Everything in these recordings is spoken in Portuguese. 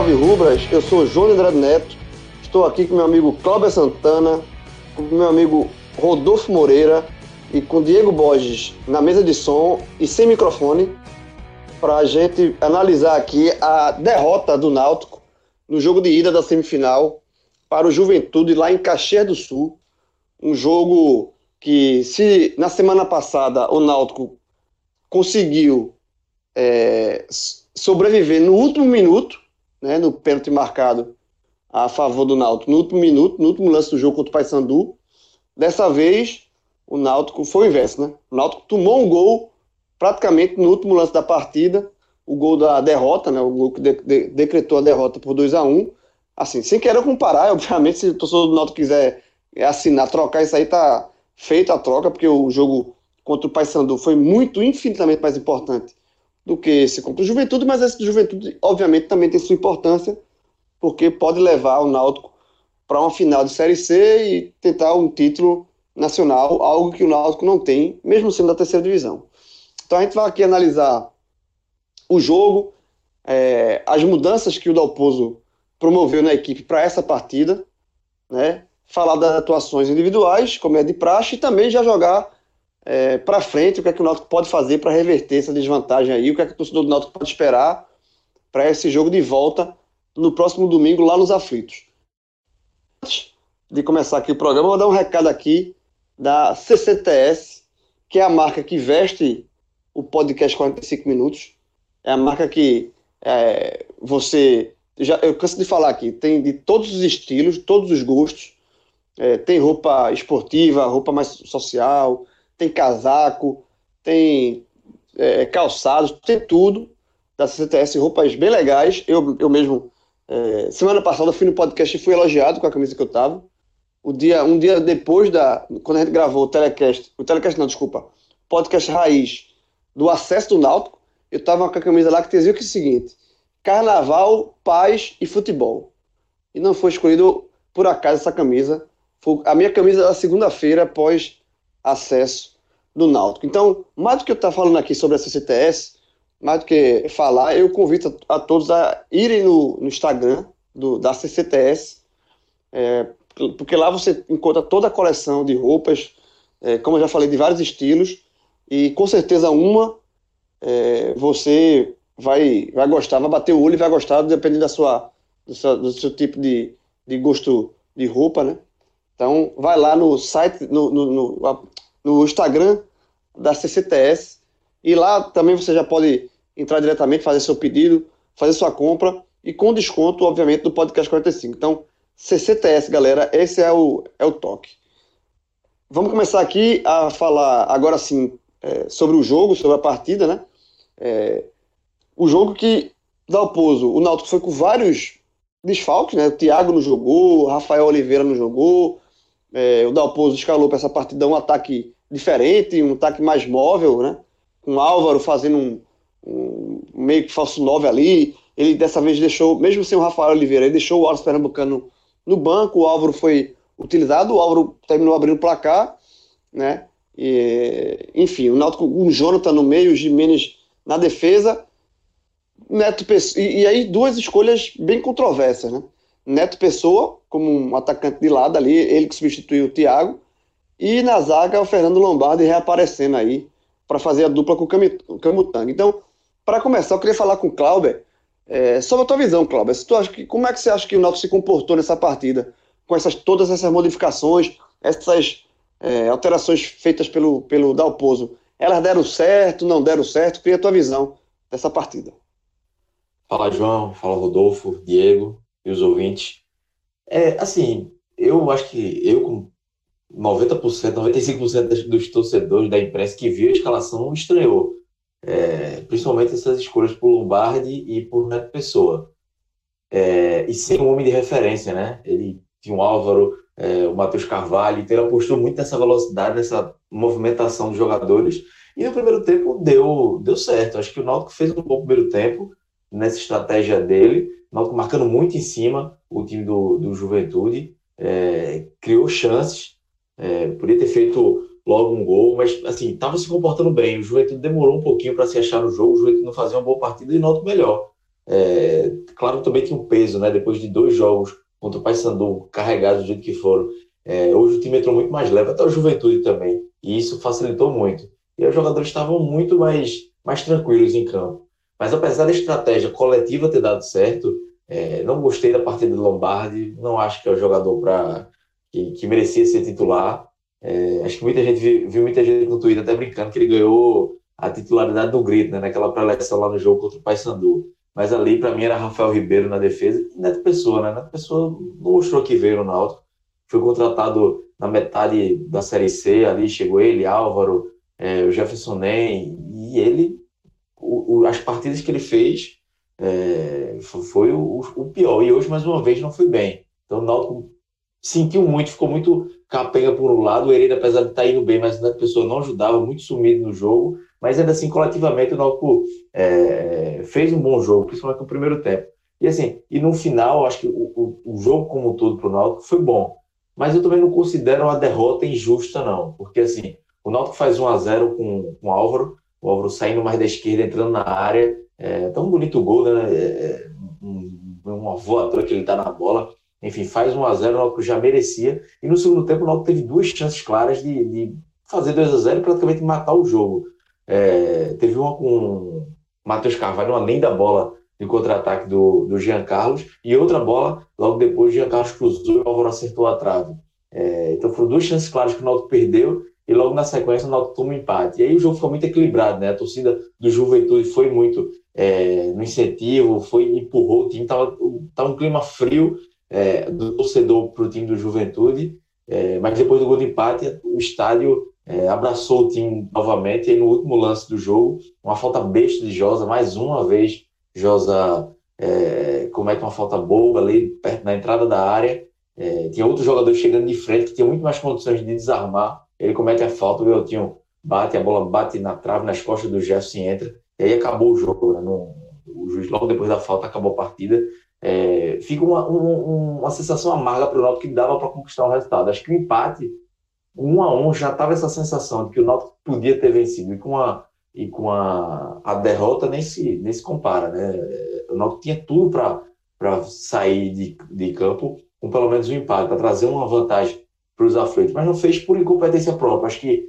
alvirrubros e alvirrubras, eu sou João André Neto, estou aqui com meu amigo Cláudio Santana, com meu amigo Rodolfo Moreira e com Diego Borges na mesa de som e sem microfone, para a gente analisar aqui a derrota do Náutico no jogo de ida da semifinal para o Juventude lá em Caxias do Sul, um jogo que se na semana passada o Náutico conseguiu é, sobreviver no último minuto, né, no pênalti marcado a favor do Náutico, no último minuto, no último lance do jogo contra o Paysandu. Dessa vez, o Náutico foi o inverso, né? O Náutico tomou um gol praticamente no último lance da partida, o gol da derrota, né? O gol que de, de, decretou a derrota por 2 a 1 um. Assim, sem querer comparar, obviamente, se o torcedor do Náutico quiser assinar, trocar isso aí, tá feita a troca, porque o jogo contra o Paysandu foi muito, infinitamente mais importante do que esse contra o Juventude, mas esse Juventude, obviamente, também tem sua importância, porque pode levar o Náutico para uma final de Série C e tentar um título nacional, algo que o Náutico não tem, mesmo sendo da terceira divisão. Então a gente vai aqui analisar o jogo, é, as mudanças que o Dalpozo promoveu na equipe para essa partida, né? falar das atuações individuais, como é de praxe, e também já jogar é, para frente, o que é que o Náutico pode fazer para reverter essa desvantagem aí, o que é que o torcedor do Náutico pode esperar para esse jogo de volta no próximo domingo lá nos Aflitos. Antes de começar aqui o programa, vou dar um recado aqui da CCTS, que é a marca que veste o podcast 45 minutos. É a marca que é, você. Já, eu canso de falar aqui, tem de todos os estilos, todos os gostos. É, tem roupa esportiva, roupa mais social, tem casaco, tem é, calçados, tem tudo da CCTS, roupas bem legais. Eu, eu mesmo, é, semana passada, fui no podcast e fui elogiado com a camisa que eu tava. O dia, um dia depois da. Quando a gente gravou o telecast, o telecast não, desculpa, podcast raiz do acesso do Náutico, eu tava com a camisa lá que dizia o seguinte: Carnaval, paz e futebol. E não foi escolhido por acaso essa camisa. Foi a minha camisa da segunda-feira após acesso do Náutico. Então, mais do que eu estar falando aqui sobre a CCTS, mais do que falar, eu convido a, a todos a irem no, no Instagram do, da CCTS, é, porque lá você encontra toda a coleção de roupas, é, como eu já falei, de vários estilos, e com certeza uma é, você vai, vai gostar, vai bater o olho e vai gostar, dependendo da sua, do, seu, do seu tipo de, de gosto de roupa, né? Então, vai lá no site, no, no, no, no Instagram da CCTS e lá também você já pode entrar diretamente, fazer seu pedido, fazer sua compra e com desconto, obviamente, do Podcast 45. Então, CCTS, galera, esse é o, é o toque. Vamos começar aqui a falar, agora sim, é, sobre o jogo, sobre a partida, né? É, o jogo que dá o pouso, o Náutico foi com vários desfalques, né? O Thiago não jogou, o Rafael Oliveira não jogou, é, o Dalpozo escalou para essa partida um ataque diferente, um ataque mais móvel, né? Com o Álvaro fazendo um, um meio que falso 9 ali. Ele dessa vez deixou, mesmo sem o Rafael Oliveira, ele deixou o Álvaro Pernambucano no banco. O Álvaro foi utilizado, o Álvaro terminou abrindo o placar, né? E, enfim, o Náutico com o Jonathan no meio, o Jimenez na defesa. Neto e, e aí duas escolhas bem controversas, né? Neto Pessoa, como um atacante de lado ali, ele que substituiu o Thiago, e na zaga o Fernando Lombardi reaparecendo aí para fazer a dupla com o Camutanga. Então, para começar, eu queria falar com o Clauber é, sobre a tua visão, Clauber. Se tu acha que, como é que você acha que o Náutico se comportou nessa partida, com essas, todas essas modificações, essas é, alterações feitas pelo, pelo Dalpozo? Elas deram certo, não deram certo? Queria a tua visão dessa partida. Fala, João. Fala, Rodolfo, Diego e os ouvintes. É, assim, eu acho que eu, como 90%, 95% dos torcedores da imprensa que viu a escalação estranhou. É, principalmente essas escolhas por Lombardi e por Neto Pessoa. É, e sem um homem de referência, né? Ele tinha o Álvaro, é, o Matheus Carvalho, então ele apostou muito nessa velocidade, nessa movimentação dos jogadores. E no primeiro tempo deu, deu certo. Acho que o Náutico fez um bom primeiro tempo nessa estratégia dele. Marcando muito em cima o time do, do Juventude, é, criou chances, é, podia ter feito logo um gol, mas assim, estava se comportando bem. O Juventude demorou um pouquinho para se achar no jogo, o Juventude não fazia uma boa partida e o melhor. É, claro, também tinha um peso, né? Depois de dois jogos contra o Paysandu carregados do jeito que foram. É, hoje o time entrou muito mais leve, até o Juventude também, e isso facilitou muito. E os jogadores estavam muito mais, mais tranquilos em campo. Mas apesar da estratégia coletiva ter dado certo, é, não gostei da partida do Lombardi, não acho que é o jogador para que, que, merecia ser titular. É, acho que muita gente viu, viu, muita gente no Twitter até brincando que ele ganhou a titularidade do grito, né, naquela pré-eleção lá no jogo contra o Paysandu. Mas ali, para mim, era Rafael Ribeiro na defesa e Neto Pessoa, né? Neto Pessoa não mostrou que veio no Náutico. Foi contratado na metade da Série C, ali chegou ele, Álvaro, é, o Jefferson Nem, e ele, o, as partidas que ele fez, é, foi o, o, pior. E hoje, mais uma vez, não foi bem. Então, o Náutico sentiu muito, ficou muito capenga por um lado. O Hereda, apesar de estar tá indo bem, mas a pessoa não ajudava, muito sumido no jogo. Mas ainda assim, coletivamente, o Náutico é, fez um bom jogo, principalmente no primeiro tempo. E assim, e no final, acho que o, o, jogo como um todo para o Náutico foi bom. Mas eu também não considero uma derrota injusta, não. Porque assim, o Náutico faz 1 a 0 com, com o Álvaro, o Álvaro saindo mais da esquerda, entrando na área, é, tão bonito o gol, né? É, é uma voadora que ele dá na bola. Enfim, faz 1 a 0 o Náutico já merecia. E no segundo tempo, o Náutico teve duas chances claras de, de fazer 2 a 0 e praticamente matar o jogo. É, teve uma com Matheus Carvalho, uma linda bola de contra-ataque do, do Jean Carlos, e outra bola, logo depois, o Jean Carlos cruzou e o Álvaro acertou a trave. É, então foram duas chances claras que o Náutico perdeu e logo na sequência o Náutico toma um empate. E aí o jogo ficou muito equilibrado, né? A torcida do Juventude foi muito é, no incentivo, foi empurrou o time, tava, tava um clima frio é, do torcedor para o time do Juventude, é, mas depois do gol de empate o estádio é, abraçou o time novamente e aí, no último lance do jogo, uma falta besta de Josa, mais uma vez Josa é, comete uma falta boa ali perto na entrada da área, é, tinha outros jogadores chegando de frente que tinham muito mais condições de desarmar ele comete a falta, o Eltinho bate, a bola bate na trave, nas costas do Jefferson e entra, e aí acabou o jogo. Né? No, o juiz, logo depois da falta, acabou a partida. É, fica uma, um, uma sensação amarga para o Náutico que dava para conquistar o resultado. Acho que o empate, um a um, já estava essa sensação de que o Náutico podia ter vencido, e com a, e com a, a derrota nem se, nem se compara. Né? O Náutico tinha tudo para sair de, de campo com pelo menos um empate, para trazer uma vantagem para os aflitos, mas não fez por incompetência própria. Acho que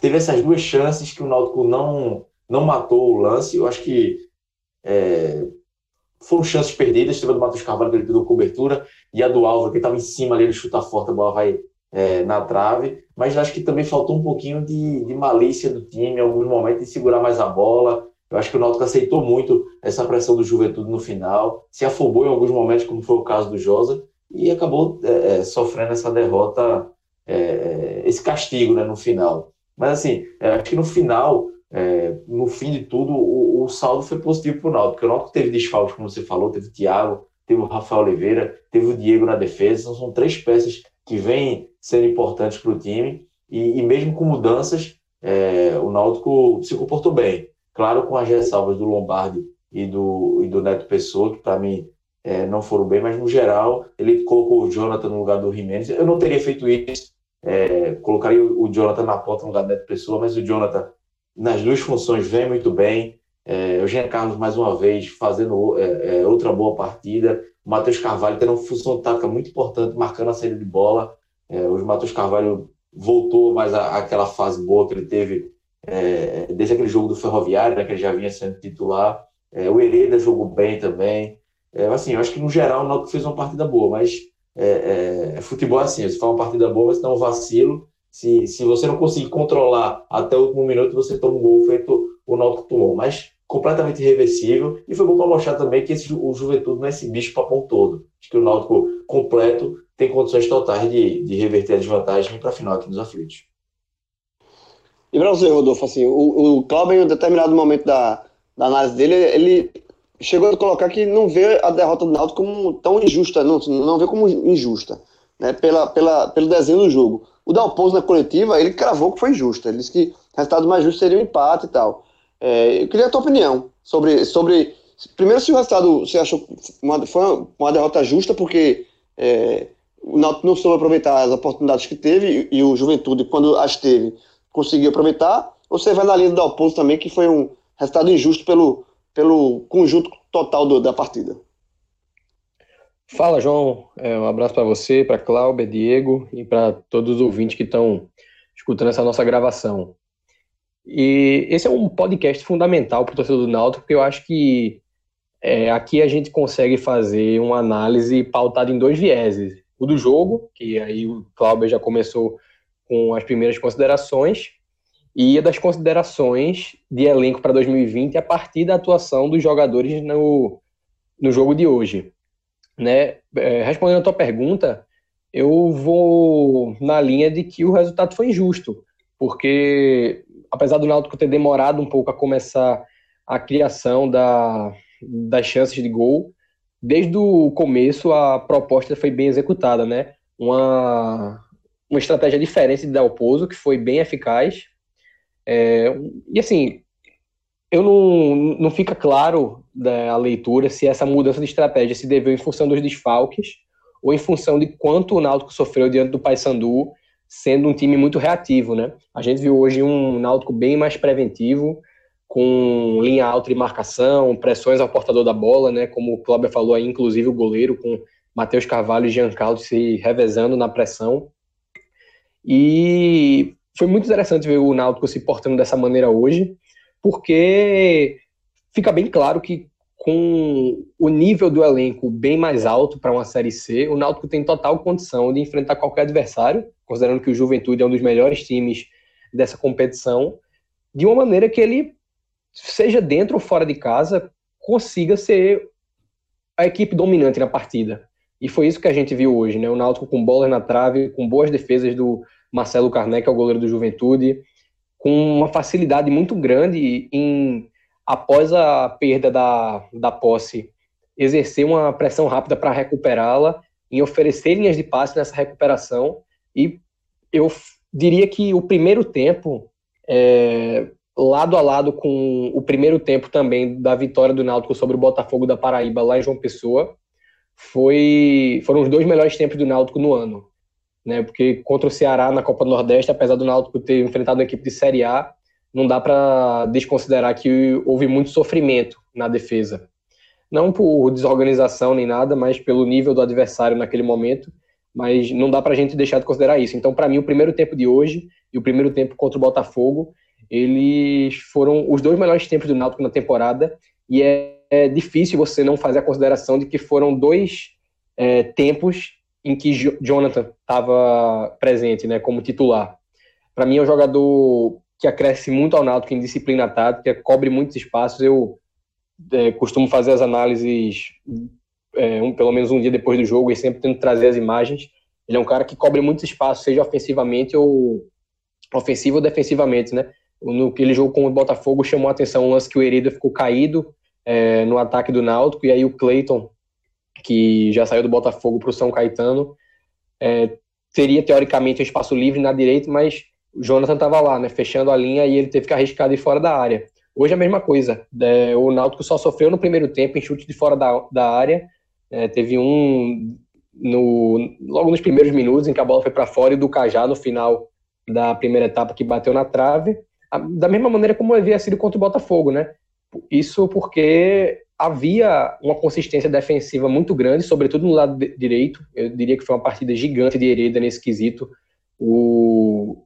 teve essas duas chances que o Náutico não, não matou o lance. Eu acho que é, foram chances perdidas. Teve a do Matheus Carvalho, que ele pediu cobertura, e a do Álvaro, que estava em cima ali, ele chuta forte, a bola vai é, na trave. Mas acho que também faltou um pouquinho de, de malícia do time, em alguns momentos, de segurar mais a bola. Eu acho que o Náutico aceitou muito essa pressão do Juventude no final, se afobou em alguns momentos, como foi o caso do Josa, e acabou é, é, sofrendo essa derrota, é, é, esse castigo né, no final. Mas assim, é, acho que no final, no fim de tudo, o, o saldo foi positivo para o Náutico, porque o Náutico teve desfalques, como você falou, teve o Thiago, teve o Rafael Oliveira, teve o Diego na defesa, então são três peças que vêm sendo importantes para o time, e, e, mesmo com mudanças, o Náutico se comportou bem. Claro, com as ressalvas do Lombardi e do, e do Neto Pessoa, que para mim é, não foram bem, mas no geral ele colocou o Jonathan no lugar do Jimenez. Eu não teria feito isso, é, colocaria o, Jonathan na ponta no lugar Neto Pessoa, mas o Jonathan nas duas funções vem muito bem. É, o Jean Carlos, mais uma vez, fazendo é, é, outra boa partida. O Matheus Carvalho tendo uma função tática muito importante, marcando a saída de bola. É, o Matheus Carvalho voltou mais àquela fase boa que ele teve é, desde aquele jogo do Ferroviário, né, que ele já vinha sendo titular. É, o Hereda jogou bem também. É, assim, eu acho que no geral o Náutico fez uma partida boa, mas é, é, futebol é assim, você faz uma partida boa, você dá um vacilo, se, se você não conseguir controlar até o último minuto, você toma um gol feito o Náutico tomou, mas completamente irreversível, e foi bom para mostrar também que esse, o Juventude não é esse bicho papão todo, acho que o Náutico completo tem condições totais de, de reverter a desvantagem para a final aqui nos aflitos. E para você, Rodolfo, assim, o, o Cláudio, em um determinado momento da, da análise dele, ele chegou a colocar que não vê a derrota do Náutico como tão injusta, não, não vê como injusta, né, pela, pela, pelo desenho do jogo. O Dalpozo na coletiva, ele cravou que foi injusta, ele disse que o resultado mais justo seria um empate e tal. É, eu queria a tua opinião sobre, sobre primeiro se o resultado você achou uma, foi uma derrota justa porque é, o Náutico não soube aproveitar as oportunidades que teve e, e o Juventude, quando as teve, conseguiu aproveitar, ou você vai na linha do Dalpozo também, que foi um resultado injusto pelo, pelo conjunto total do, da partida. Fala, João. É, um abraço para você, para Cláudia, Diego e para todos os ouvintes que estão escutando essa nossa gravação. E esse é um podcast fundamental para o torcedor do Náutico, porque eu acho que é, aqui a gente consegue fazer uma análise pautada em dois vieses. O do jogo, que aí o Cláudio já começou com as primeiras considerações, e das considerações de elenco para 2020 a partir da atuação dos jogadores no, no jogo de hoje. Né? É, respondendo a tua pergunta, eu vou na linha de que o resultado foi injusto, porque apesar do Náutico ter demorado um pouco a começar a criação da, das chances de gol, desde o começo a proposta foi bem executada, né? Uma, uma estratégia diferente de Dalpozo, que foi bem eficaz. É, e assim, eu não, não fica claro da leitura se essa mudança de estratégia se deveu em função dos desfalques ou em função de quanto o Náutico sofreu diante do Paysandu, sendo um time muito reativo, né? A gente viu hoje um Náutico bem mais preventivo, com linha alta de marcação, pressões ao portador da bola, né? Como o Cláudio falou aí, inclusive o goleiro com Matheus Carvalho e Giancarlo se revezando na pressão. E foi muito interessante ver o Náutico se portando dessa maneira hoje, porque fica bem claro que com o nível do elenco bem mais alto para uma Série C, o Náutico tem total condição de enfrentar qualquer adversário, considerando que o Juventude é um dos melhores times dessa competição, de uma maneira que ele seja dentro ou fora de casa, consiga ser a equipe dominante na partida. E foi isso que a gente viu hoje, né? O Náutico com bolas na trave, com boas defesas do Marcelo Carné, que é o goleiro do Juventude, com uma facilidade muito grande em, após a perda da, da posse, exercer uma pressão rápida para recuperá-la, em oferecer linhas de passe nessa recuperação. E eu diria que o primeiro tempo é, lado a lado com o primeiro tempo também da vitória do Náutico sobre o Botafogo da Paraíba lá em João Pessoa, foi, foram os dois melhores tempos do Náutico no ano. Né? Porque contra o Ceará na Copa do Nordeste, apesar do Náutico ter enfrentado uma equipe de Série A, não dá para desconsiderar que houve muito sofrimento na defesa. Não por desorganização nem nada, mas pelo nível do adversário naquele momento. Mas não dá para a gente deixar de considerar isso. Então, para mim, o primeiro tempo de hoje e o primeiro tempo contra o Botafogo eles foram os dois melhores tempos do Náutico na temporada e é, é difícil você não fazer a consideração de que foram dois é, tempos em que Jonathan estava presente, né, como titular. Para mim é um jogador que acresce muito ao Náutico em disciplina tática, cobre muitos espaços. Eu é, costumo fazer as análises é, um, pelo menos um dia depois do jogo e sempre tento trazer as imagens. Ele é um cara que cobre muitos espaços, seja ofensivamente ou ofensivo ou defensivamente, né? no aquele jogo com o Botafogo chamou a atenção um lance que o Hereda ficou caído é, no ataque do Náutico e aí o Cleiton que já saiu do Botafogo para o São Caetano é, teria teoricamente um espaço livre na direita mas o Jonathan estava lá né fechando a linha e ele teve que arriscar de fora da área hoje é a mesma coisa é, o Náutico só sofreu no primeiro tempo em chute de fora da, da área é, teve um no, logo nos primeiros minutos em que a bola foi para fora e do Cajá no final da primeira etapa que bateu na trave da mesma maneira como havia sido contra o Botafogo, né? Isso porque havia uma consistência defensiva muito grande, sobretudo no lado direito. Eu diria que foi uma partida gigante de Hereda nesse quesito. O,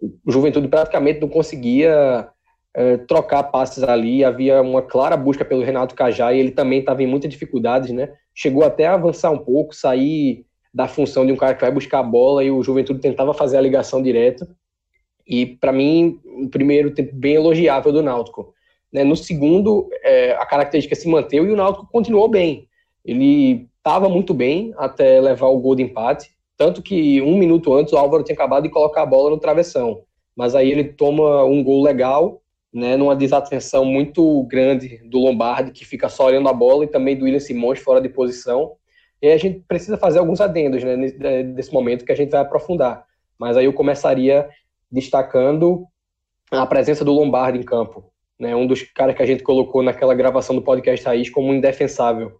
o Juventude praticamente não conseguia é, trocar passes ali. Havia uma clara busca pelo Renato Cajá e ele também estava em muitas dificuldades, né? Chegou até a avançar um pouco, sair da função de um cara que vai buscar a bola e o Juventude tentava fazer a ligação direta. E, para mim, o primeiro tempo bem elogiável do Náutico. Né? No segundo, é, a característica se manteve e o Náutico continuou bem. Ele estava muito bem até levar o gol de empate, tanto que um minuto antes o Álvaro tinha acabado de colocar a bola no travessão. Mas aí ele toma um gol legal, né, numa desatenção muito grande do Lombardi, que fica só olhando a bola, e também do William Simões fora de posição. E a gente precisa fazer alguns adendos né, nesse momento que a gente vai aprofundar. Mas aí eu começaria destacando a presença do Lombardi em campo, né? Um dos caras que a gente colocou naquela gravação do podcast Raiz como indefensável,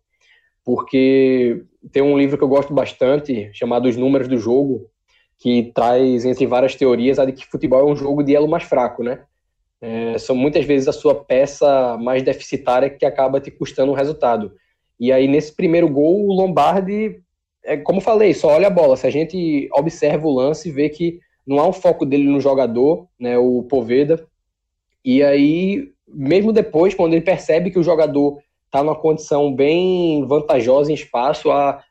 porque tem um livro que eu gosto bastante chamado Os Números do Jogo, que traz entre várias teorias a de que futebol é um jogo de elo mais fraco, né? é, são muitas vezes a sua peça mais deficitária que acaba te custando um resultado. E aí, nesse primeiro gol, o Lombardi, é, como falei, só olha a bola. Se a gente observa o lance vê que não há um foco dele no jogador, né, o Poveda, e aí, mesmo depois, quando ele percebe que o jogador está numa condição bem vantajosa em espaço, a,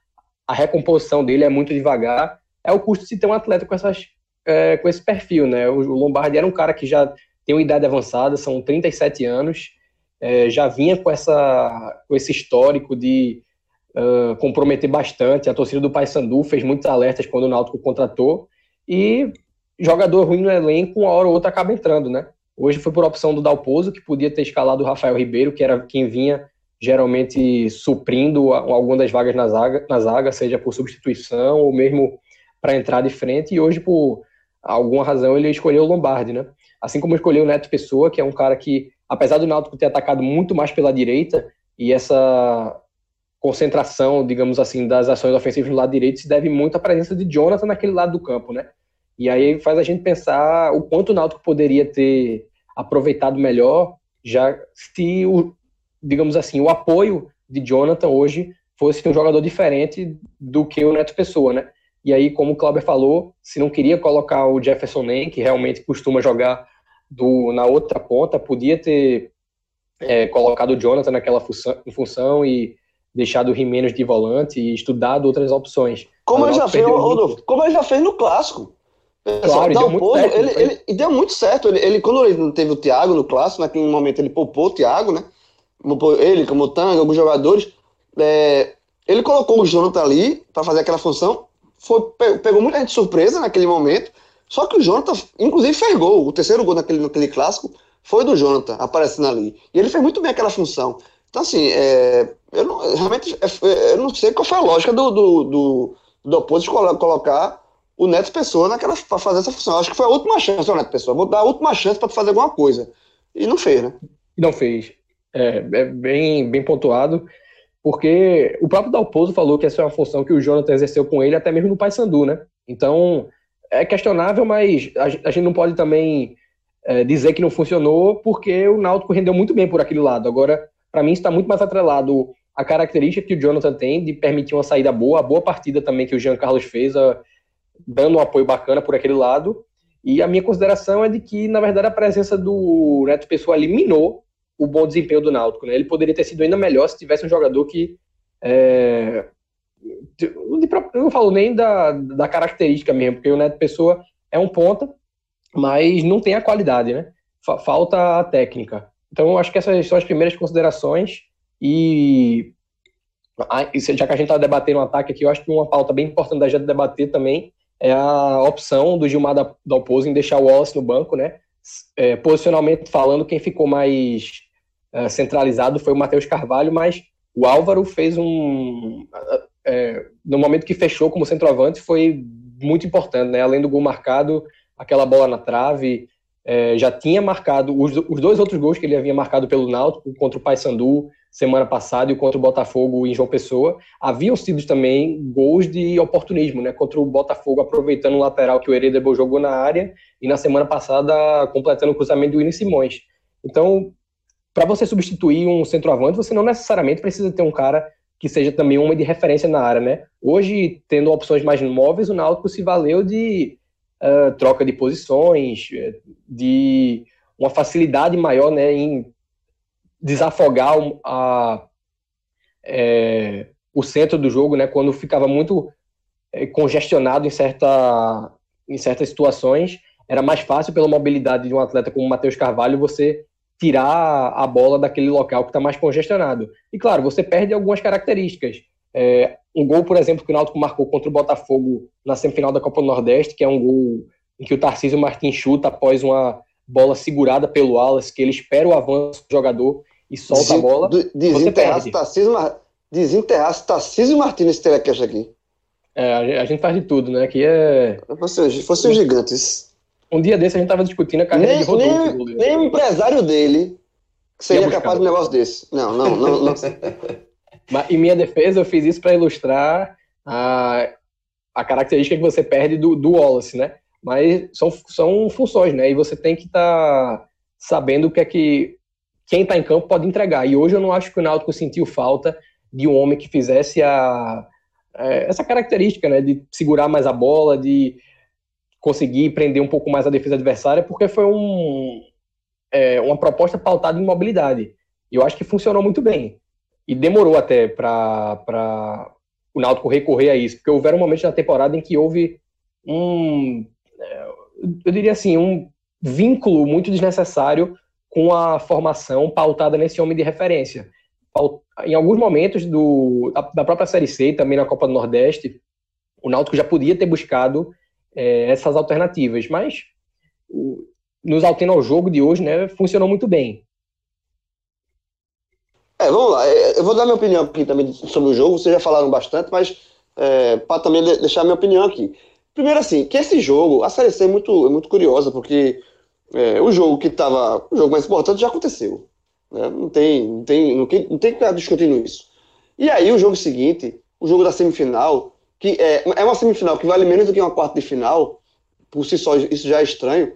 a recomposição dele é muito devagar, é o custo de se ter um atleta com, essas, é, com esse perfil, né? O, o Lombardi era um cara que já tem uma idade avançada, são 37 anos, é, já vinha com, essa, com esse histórico de uh, comprometer bastante. A torcida do Paysandu fez muitos alertas quando o Náutico contratou e jogador ruim no elenco, uma hora ou outra acaba entrando, né? Hoje foi por opção do Dalpozo, que podia ter escalado o Rafael Ribeiro, que era quem vinha geralmente suprindo alguma das vagas na zaga, na zaga, seja por substituição ou mesmo para entrar de frente, e hoje, por alguma razão, ele escolheu o Lombardi, né? assim como escolheu o Neto Pessoa, que é um cara que, apesar do Náutico ter atacado muito mais pela direita, e essa concentração, digamos assim, das ações ofensivas no lado direito se deve muito à presença de Jonathan naquele lado do campo, né? E aí faz a gente pensar o quanto o Náutico poderia ter aproveitado melhor, já se o, digamos assim, o apoio de Jonathan hoje fosse um jogador diferente do que o Neto Pessoa, né? E aí, como o Clauber falou, se não queria colocar o Jefferson Nem, que realmente costuma jogar do, na outra ponta, podia ter é, colocado o Jonathan naquela função, função e deixado o Jimenez de volante e estudado outras opções. Como ele, já fez, Rodolfo, como ele já fez no clássico. Claro, deu muito certo, ele, ele, ele, deu muito certo. Ele, ele, quando ele teve o Thiago no clássico, naquele momento ele poupou o Thiago, né? Ele, como o Tanga, alguns jogadores. É, ele colocou o Jonathan ali para fazer aquela função. Foi, pegou muita gente de surpresa naquele momento. Só que o Jonathan, inclusive, fez gol. O terceiro gol naquele, naquele clássico foi do Jonathan, aparecendo ali. E ele fez muito bem aquela função. Então, assim, é, eu não, realmente é, eu não sei qual foi a lógica do, do, do, do oposto de colocar o Neto Pessoa naquela para fazer essa função. Acho que foi a última chance, o Neto Pessoa. Vou dar a última chance para fazer alguma coisa. E não fez, né? Não fez. É, é bem, bem pontuado, porque o próprio Dalpozo falou que essa é uma função que o Jonathan exerceu com ele até mesmo no Paysandu, né? Então, é questionável, mas a, gente não pode também é, dizer que não funcionou, porque o Náutico rendeu muito bem por aquele lado. Agora, para mim, está muito mais atrelado a característica que o Jonathan tem de permitir uma saída boa, a boa partida também que o Jean Carlos fez, a, dando um apoio bacana por aquele lado. E a minha consideração é de que, na verdade, a presença do Neto Pessoa eliminou o bom desempenho do Náutico. Né? Ele poderia ter sido ainda melhor se tivesse um jogador que é, eu não falo nem da, da característica mesmo, porque o Neto Pessoa é um ponta, mas não tem a qualidade, né? Falta a técnica. Então, acho que essas são as primeiras considerações. E já que a gente está debatendo um ataque aqui, eu acho que uma pauta bem importante da gente debater também é a opção do Gilmar da, da em deixar o Wallace no banco, né? É, posicionalmente falando, quem ficou mais é, centralizado foi o Matheus Carvalho, mas o Álvaro fez um é, no momento que fechou como centroavante, foi muito importante, né? Além do gol marcado, aquela bola na trave, é, já tinha marcado os, os, dois outros gols que ele havia marcado pelo Náutico contra o Paysandu semana passada e contra o Botafogo em João Pessoa, haviam sido também gols de oportunismo, né? Contra o Botafogo aproveitando o lateral que o Heredebo jogou na área e na semana passada completando o cruzamento do Willian Simões. Então, para você substituir um centroavante, você não necessariamente precisa ter um cara que seja também uma de referência na área, né? Hoje, tendo opções mais móveis, o Náutico se valeu de uh, troca de posições, de uma facilidade maior, né, em desafogar a, é, o centro do jogo, né, quando ficava muito é, congestionado em, certa, em certas situações, era mais fácil pela mobilidade de um atleta como o Matheus Carvalho você tirar a bola daquele local que está mais congestionado. E claro, você perde algumas características. É, um gol, por exemplo, que o Náutico marcou contra o Botafogo na semifinal da Copa do Nordeste, que é um gol em que o Tarcísio Martins chuta após uma bola segurada pelo Wallace, que ele espera o avanço do jogador e solta a bola. Desenterrasse Tarcísio, desenterrasse Tarcísio Martins nesse telecast aqui. É, a gente faz de tudo, né? Aqui é. Fosse, fosse um gigantes. Um dia desse a gente tava discutindo a carreira nem, de Rodolfo. Nem, nem o empresário dele seria capaz de um negócio desse. Não, não, não. não. Mas, em minha defesa, eu fiz isso para ilustrar a, a característica que você perde do, do Wallace, né? Mas são, são funções, né? E você tem que estar tá sabendo o que é que quem está em campo pode entregar. E hoje eu não acho que o Náutico sentiu falta de um homem que fizesse a, é, essa característica, né, de segurar mais a bola, de conseguir prender um pouco mais a defesa adversária, porque foi um, é, uma proposta pautada em mobilidade. E eu acho que funcionou muito bem. E demorou até para o Náutico recorrer a isso, porque houveram momentos na temporada em que houve um, é, eu diria assim, um vínculo muito desnecessário com a formação pautada nesse homem de referência. Em alguns momentos do, da própria Série C, também na Copa do Nordeste, o Náutico já podia ter buscado é, essas alternativas, mas nos altendo ao jogo de hoje, né, funcionou muito bem. É, vamos lá. É, eu vou dar minha opinião aqui também sobre o jogo. Vocês já falaram bastante, mas é, para também deixar minha opinião aqui. Primeiro, assim, que esse jogo, a Série C é muito, é muito curiosa, porque é, o jogo que estava. O jogo mais importante já aconteceu. Né? Não, tem, não, tem, não, tem, não tem que discutindo isso. E aí, o jogo seguinte, o jogo da semifinal, que é, é uma semifinal que vale menos do que uma quarta de final, por si só isso já é estranho.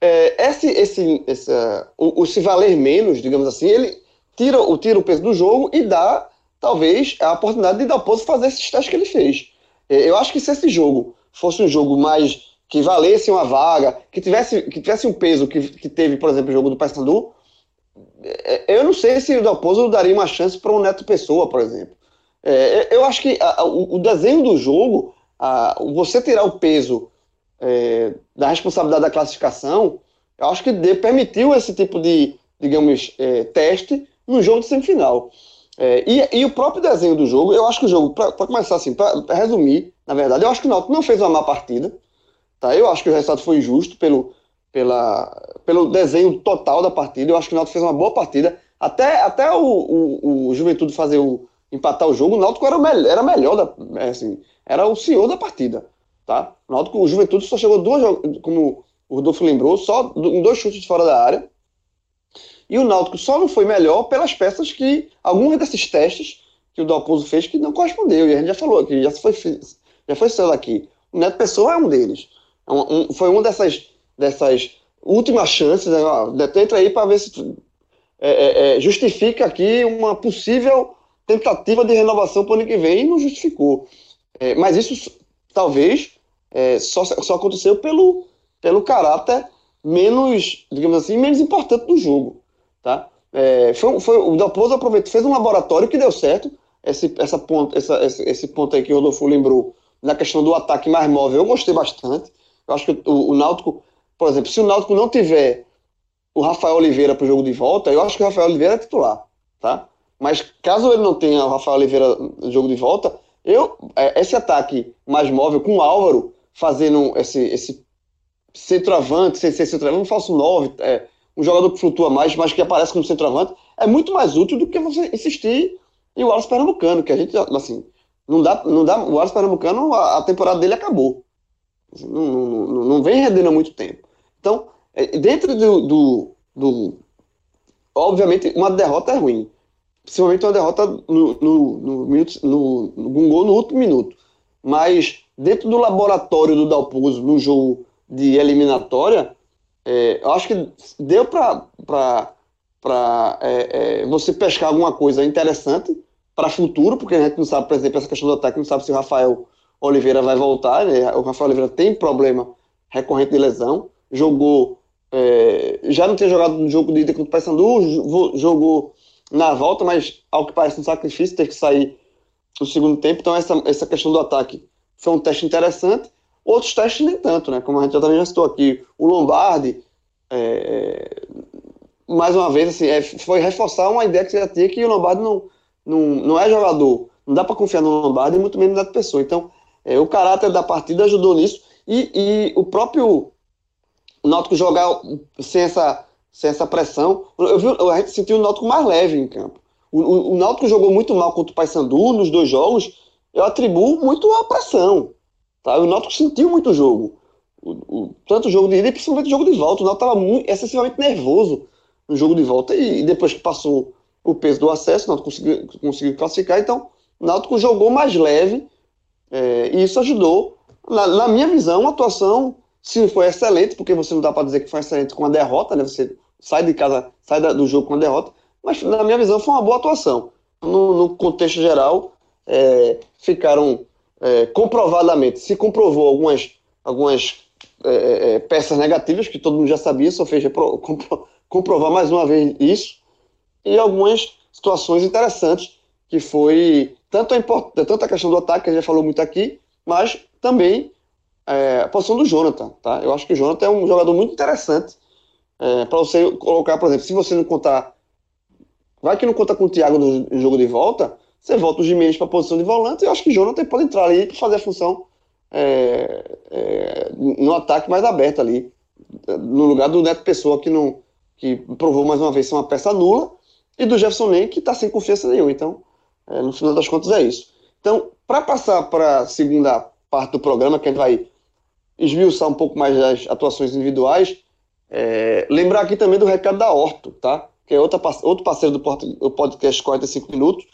É, esse, esse, esse, o, o, se valer menos, digamos assim, ele tira, o, tira o peso do jogo e dá, talvez, a oportunidade de Dalpozo fazer esses testes que ele fez. É, eu acho que se esse jogo fosse um jogo mais que valesse uma vaga, que tivesse, que tivesse um peso que, que teve, por exemplo, o jogo do Paysandu, é, eu não sei se o Dalpozo daria uma chance para um Neto Pessoa, por exemplo. É, eu acho que a, o, o, desenho do jogo, a, você tirar o peso é, da responsabilidade da classificação, eu acho que de, permitiu esse tipo de, digamos, é, teste no jogo de semifinal. É, e, e, o próprio desenho do jogo, eu acho que o jogo, para começar assim, para resumir, na verdade, eu acho que o Náutico não fez uma má partida. Tá? Eu acho que o resultado foi justo pelo, pela, pelo desenho total da partida. Eu acho que o Náutico fez uma boa partida. Até, até o, o, o Juventude fazer o, empatar o jogo, o Náutico era, melhor, era melhor, da, é assim, era o senhor da partida. Tá? O, Náutico, o Juventude só chegou duas, como o Rodolfo lembrou, só em dois chutes fora da área. E o Náutico só não foi melhor pelas peças que, alguns desses testes que o Dalpozo fez que não correspondeu. E a gente já falou aqui, já foi, já foi céu aqui. O Neto Pessoa é um deles. Um, foi uma dessas, dessas últimas chances. Né? Entra aí para ver se é, é, é, justifica aqui uma possível tentativa de renovação para o ano que vem e não justificou. É, mas isso talvez é, só, só aconteceu pelo, pelo caráter menos, digamos assim, menos importante do jogo. Tá? É, foi, foi, o Dalpozo aproveitou, fez um laboratório que deu certo. Esse, essa ponto, essa, esse, esse ponto aí que o Rodolfo lembrou na questão do ataque mais móvel, eu gostei bastante. Eu acho que o, o Náutico, por exemplo, se o Náutico não tiver o Rafael Oliveira para o jogo de volta, eu acho que o Rafael Oliveira é titular, tá? Mas caso ele não tenha o Rafael Oliveira no jogo de volta, eu é, esse ataque mais móvel com o Álvaro fazendo esse, esse centroavante, sem ser centroavante, um falso 9, é, um jogador que flutua mais, mas que aparece como centroavante, é muito mais útil do que você insistir em o Wallace Pernambucano, que a gente, assim, não dá, não dá, o Wallace Pernambucano, a, a temporada dele acabou. Não, não, não, vem rendendo há muito tempo. Então, é, dentro do, do, do, Obviamente, uma derrota é ruim. Principalmente uma derrota no, no, no, minuto, no, no, gol no último minuto. Mas, dentro do laboratório do Dalpozo, no jogo de eliminatória, é, acho que deu para é, é, você pescar alguma coisa interessante para futuro, porque a gente não sabe, por exemplo, essa questão do ataque, não sabe se o Rafael Oliveira vai voltar. Né? O Rafael Oliveira tem problema recorrente de lesão. Jogou. É, já não tinha jogado no jogo de ida contra o Paysandu, jogou na volta, mas ao que parece um sacrifício ter que sair no segundo tempo. Então, essa, essa questão do ataque foi um teste interessante. Outros testes nem tanto, né? Como a gente já também já citou aqui. O Lombardi, é, mais uma vez, assim, é, foi reforçar uma ideia que já tinha que o Lombardi não, não, não é jogador. Não dá para confiar no Lombardi, muito menos na pessoa. Então, é, o caráter da partida ajudou nisso e, e o próprio Náutico jogar sem essa, sem essa pressão. Eu vi, a gente sentiu o Náutico mais leve em campo. O, o, o Náutico jogou muito mal contra o Paysandu nos dois jogos. Eu atribuo muito à pressão. Tá? O Náutico sentiu muito o jogo. O, o, tanto o jogo de ida e principalmente o jogo de volta. O Náutico estava excessivamente nervoso no jogo de volta. E, e, depois que passou o peso do acesso, o Náutico conseguiu, conseguiu classificar. Então, o Náutico jogou mais leve é, e isso ajudou. Na, na, minha visão, a atuação, se foi excelente, porque você não dá para dizer que foi excelente com a derrota, né? Você, sai de casa, sai do jogo com a derrota, mas na minha visão foi uma boa atuação. No, no contexto geral, é, ficaram é, comprovadamente, se comprovou algumas, algumas é, é peças negativas, que todo mundo já sabia, só fez compro, comprovar mais uma vez isso, e algumas situações interessantes, que foi tanto a, tanto a questão do ataque, que a gente já falou muito aqui, mas também é, a posição do Jonathan. Tá? Eu acho que o Jonathan é um jogador muito interessante é, para você colocar, por exemplo, se você não contar. Vai que não conta com o Thiago no jogo de volta, você volta o Jimenez para a posição de volante, eu acho que o Jonathan pode entrar ali e fazer a função é, é, no ataque mais aberto ali, no lugar do Neto Pessoa, que, não, que provou mais uma vez ser uma peça nula, e do Jefferson Nem, que está sem confiança nenhuma. Então, é, no final das contas, é isso. Então, para passar para a segunda parte do programa, que a gente vai esmiuçar um pouco mais das atuações individuais, é, lembrar aqui também do recado da Horto, tá? Que é outra, outro parceiro do podcast 45 Minutos.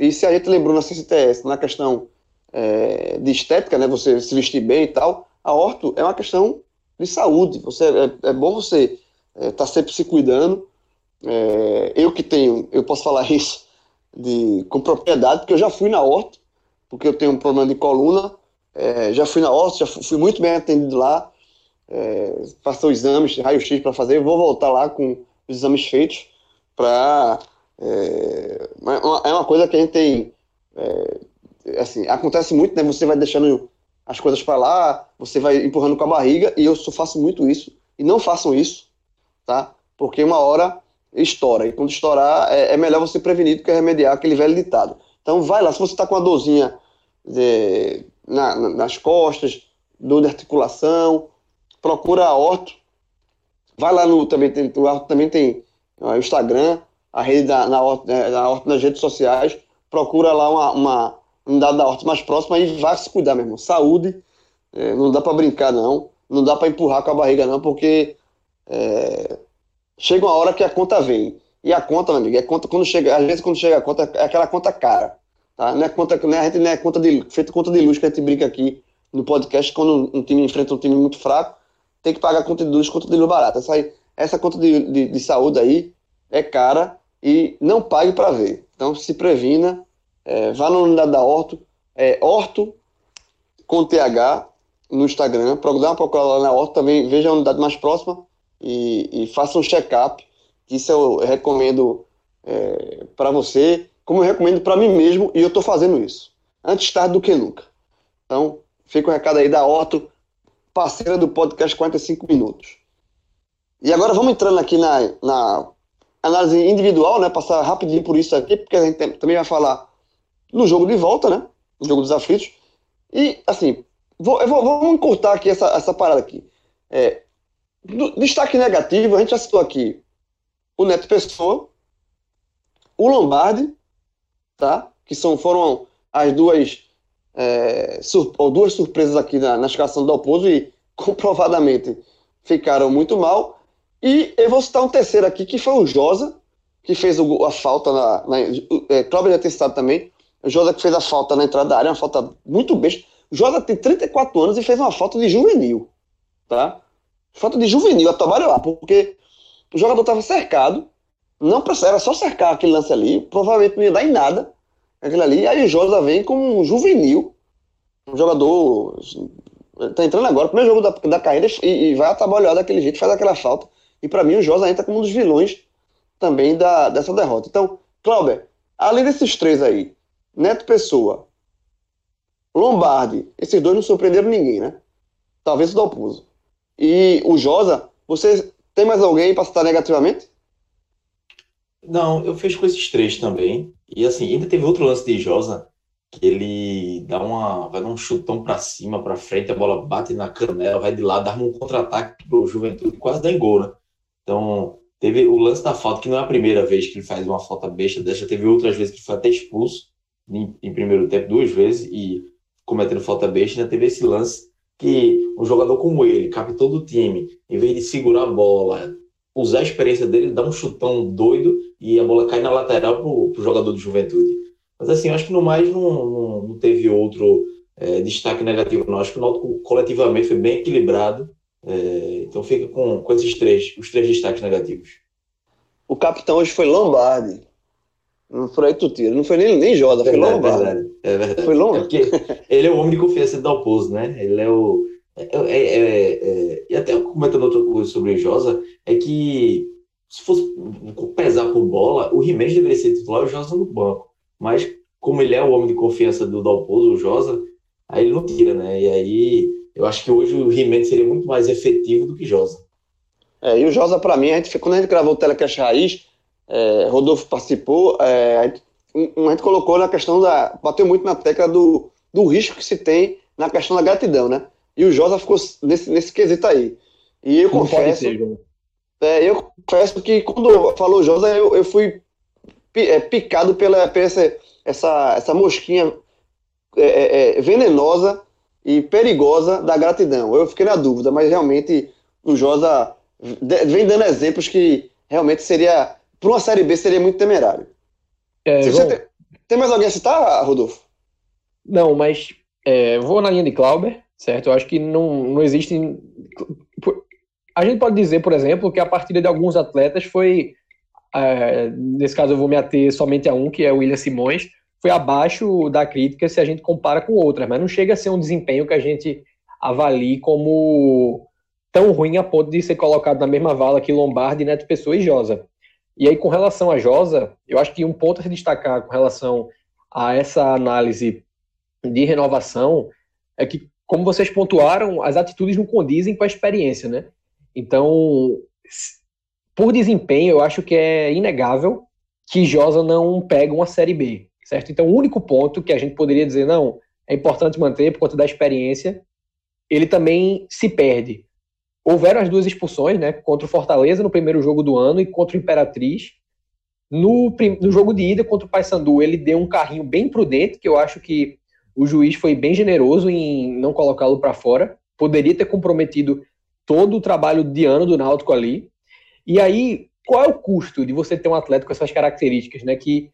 E se a gente lembrou na CCTS, na questão é, de estética, né? Você se vestir bem e tal, a Horto é uma questão de saúde. Você, é, é bom você estar é, tá sempre se cuidando. É, eu que tenho, eu posso falar isso de, com propriedade, porque eu já fui na Horto, porque eu tenho um problema de coluna. É, já fui na Horto, já fui, fui muito bem atendido lá é, passou exames, raio-x para fazer, vou voltar lá com os exames feitos para. É, é uma coisa que a gente tem. É, assim, acontece muito, né? Você vai deixando as coisas para lá, você vai empurrando com a barriga, e eu faço muito isso. E não façam isso, tá? Porque uma hora estoura. E quando estourar, é, é melhor você prevenir do que remediar aquele velho ditado. Então vai lá, se você está com uma dorzinha de, na, nas costas, dor de articulação, procura a Horto. Vai lá no. Também tem, o Horto também tem o Instagram, a rede da, na, Horto, né, na Horto nas redes sociais. Procura lá uma, uma unidade da Horto mais próxima e vai se cuidar, meu irmão. Saúde. É, não dá para brincar, não. Não dá para empurrar com a barriga, não, porque é, chega uma hora que a conta vem. E a conta, meu amigo, é conta quando chega, às vezes quando chega a conta, é aquela conta cara. Tá? Não é conta, não é, a gente não é conta de, feito conta de luz que a gente brinca aqui no podcast quando um time enfrenta um time muito fraco tem que pagar conta de luz, conta de luz barata. Essa, essa conta de, de, de, saúde aí é cara e não pague para ver. Então se previna, é, vá na unidade da Horto, é Horto com TH no Instagram, dá uma procura lá na Horto também, veja a unidade mais próxima e, e faça um check-up, isso eu recomendo é, para você, como eu recomendo para mim mesmo, e eu estou fazendo isso. Antes tarde do que nunca. Então, fica o recado aí da Horto, parceira do podcast 45 Minutos. E agora vamos entrando aqui na, na análise individual, né? Passar rapidinho por isso aqui, porque a gente também vai falar no jogo de volta, né? No jogo dos aflitos. E, assim, vou, eu vou, vamos encurtar aqui essa, essa parada aqui. É, destaque negativo, a gente já citou aqui o Neto Pessoa, o Lombardi, tá? Que são, foram as duas é, sur duas surpresas aqui na, na escalação do Alpozo e comprovadamente ficaram muito mal. E eu vou citar um terceiro aqui, que foi o Josa, que fez o, a falta na. na é, Cláudio já tem citado também. O Josa que fez a falta na entrada da área, uma falta muito besta. O Josa tem 34 anos e fez uma falta de juvenil. Tá? Falta de juvenil a lá, porque o jogador estava cercado, não era só cercar aquele lance ali, provavelmente não ia dar em nada aquilo ali. Aí o Josa vem como um juvenil, um jogador. Tá entrando agora, primeiro jogo da, da carreira e, e vai atabalhar daquele jeito, faz aquela falta. E para mim o Josa entra como um dos vilões também da, dessa derrota. Então, Clauber, além desses três aí, Neto Pessoa, Lombardi, esses dois não surpreenderam ninguém, né? Talvez o Dalpuso. E o Josa, você tem mais alguém para citar negativamente? Não, eu fecho com esses três também. E assim, ainda teve outro lance de Josa, que ele dá uma, vai dar um chutão para cima, para frente, a bola bate na canela, vai de lado, dá um contra-ataque pro Juventude, quase dá em gol, né? Então, teve o lance da falta, que não é a primeira vez que ele faz uma falta besta dessa, teve outras vezes que ele foi até expulso em, em primeiro tempo, duas vezes, e cometendo falta besta, ainda teve esse lance que um jogador como ele, capitão do time, em vez de segurar a bola, usar a experiência dele, dar um chutão doido e a bola cai na lateral pro, pro jogador de juventude. Mas assim, eu acho que no mais não, não, não teve outro é, destaque negativo. Não. Acho que o Náutico coletivamente foi bem equilibrado. É, então fica com, com esses três, os três destaques negativos. o capitão hoje foi Lombardi. Não foi aí tu tira. Não foi nem, nem Joda, foi Verdade, Lombardi. verdade, é verdade. Foi É Lombardi. porque ele é o homem de confiança do Dalpozo, né? Ele é o. é- é- é- é- e até comentando outra coisa sobre o Josa, é que se fosse pesar por bola, o Jimenez deveria ser titular e o Josa no banco. Mas, como ele é o homem de confiança do Dalpozo, o Josa, aí ele não tira, né? E aí eu acho que hoje o Jimenez seria muito mais efetivo do que Josa. É, e o Josa, pra mim, a gente, quando a gente gravou o Telecast Raiz, é, Rodolfo participou, é, a, gente, um- a gente colocou na questão da. bateu muito na tecla do, do risco que se tem na questão da gratidão, né? E o Josa ficou nesse, nesse quesito aí. E eu Não confesso. ser. É, eu confesso que quando falou Josa, eu, eu fui é, picado pela, pela essa, essa, essa mosquinha é, é, é, venenosa e perigosa da gratidão. Eu fiquei na dúvida, mas realmente o Josa vem dando exemplos que realmente seria, para uma Série B, seria muito temerário. É, João, tem, tem mais alguém a citar, Rodolfo? Não, mas é, vou na linha de Clauber, certo? Eu acho que não, não existe. A gente pode dizer, por exemplo, que a partida de alguns atletas foi. é, nesse caso, eu vou me ater somente a um, que é o William Simões, foi abaixo da crítica se a gente compara com outras, mas não chega a ser um desempenho que a gente avalie como tão ruim a ponto de ser colocado na mesma vala que Lombardi, Neto Pessoa e Josa. E aí, com relação a Josa, eu acho que um ponto a se destacar com relação a essa análise de renovação é que, como vocês pontuaram, as atitudes não condizem com a experiência, né? Então, por desempenho, eu acho que é inegável que Josa não pega uma Série B, certo? Então, o único ponto que a gente poderia dizer, não, é importante manter por conta da experiência, ele também se perde. Houveram as duas expulsões, né? Contra o Fortaleza no primeiro jogo do ano e contra o Imperatriz. No, no jogo de ida contra o Paysandu, ele deu um carrinho bem prudente, que eu acho que o juiz foi bem generoso em não colocá-lo para fora. Poderia ter comprometido todo o trabalho de ano do Náutico ali. E aí, qual é o custo de você ter um atleta com essas características, né? Que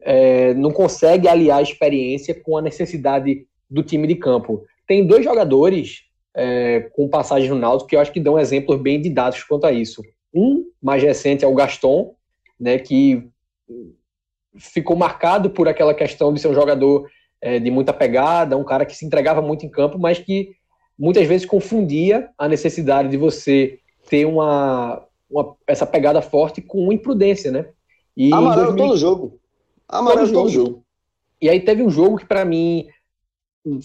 é, não consegue aliar a experiência com a necessidade do time de campo. Tem dois jogadores é, com passagem no Náutico que eu acho que dão exemplos bem didáticos quanto a isso. Um mais recente é o Gaston, né? Que ficou marcado por aquela questão de ser um jogador é, de muita pegada, um cara que se entregava muito em campo, mas que muitas vezes confundia a necessidade de você ter uma, uma essa pegada forte com imprudência, né? E Amarelo 2000 todo jogo. Amarelo Todo todo jogo. jogo. E aí teve um jogo que para mim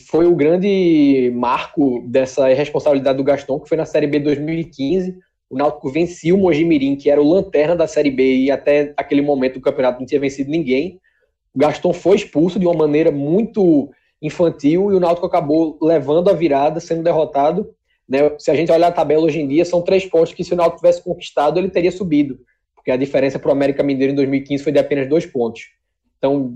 foi o grande marco dessa irresponsabilidade do Gaston, que foi na Série B 2015. O Náutico vencia o Mojimirim, que era o lanterna da Série B e até aquele momento do campeonato não tinha vencido ninguém. O Gaston foi expulso de uma maneira muito infantil e o Náutico acabou levando a virada, sendo derrotado. Né? Se a gente olhar a tabela hoje em dia, são três pontos que se o Náutico tivesse conquistado, ele teria subido, porque a diferença para o América Mineiro em 2015 foi de apenas dois pontos. Então,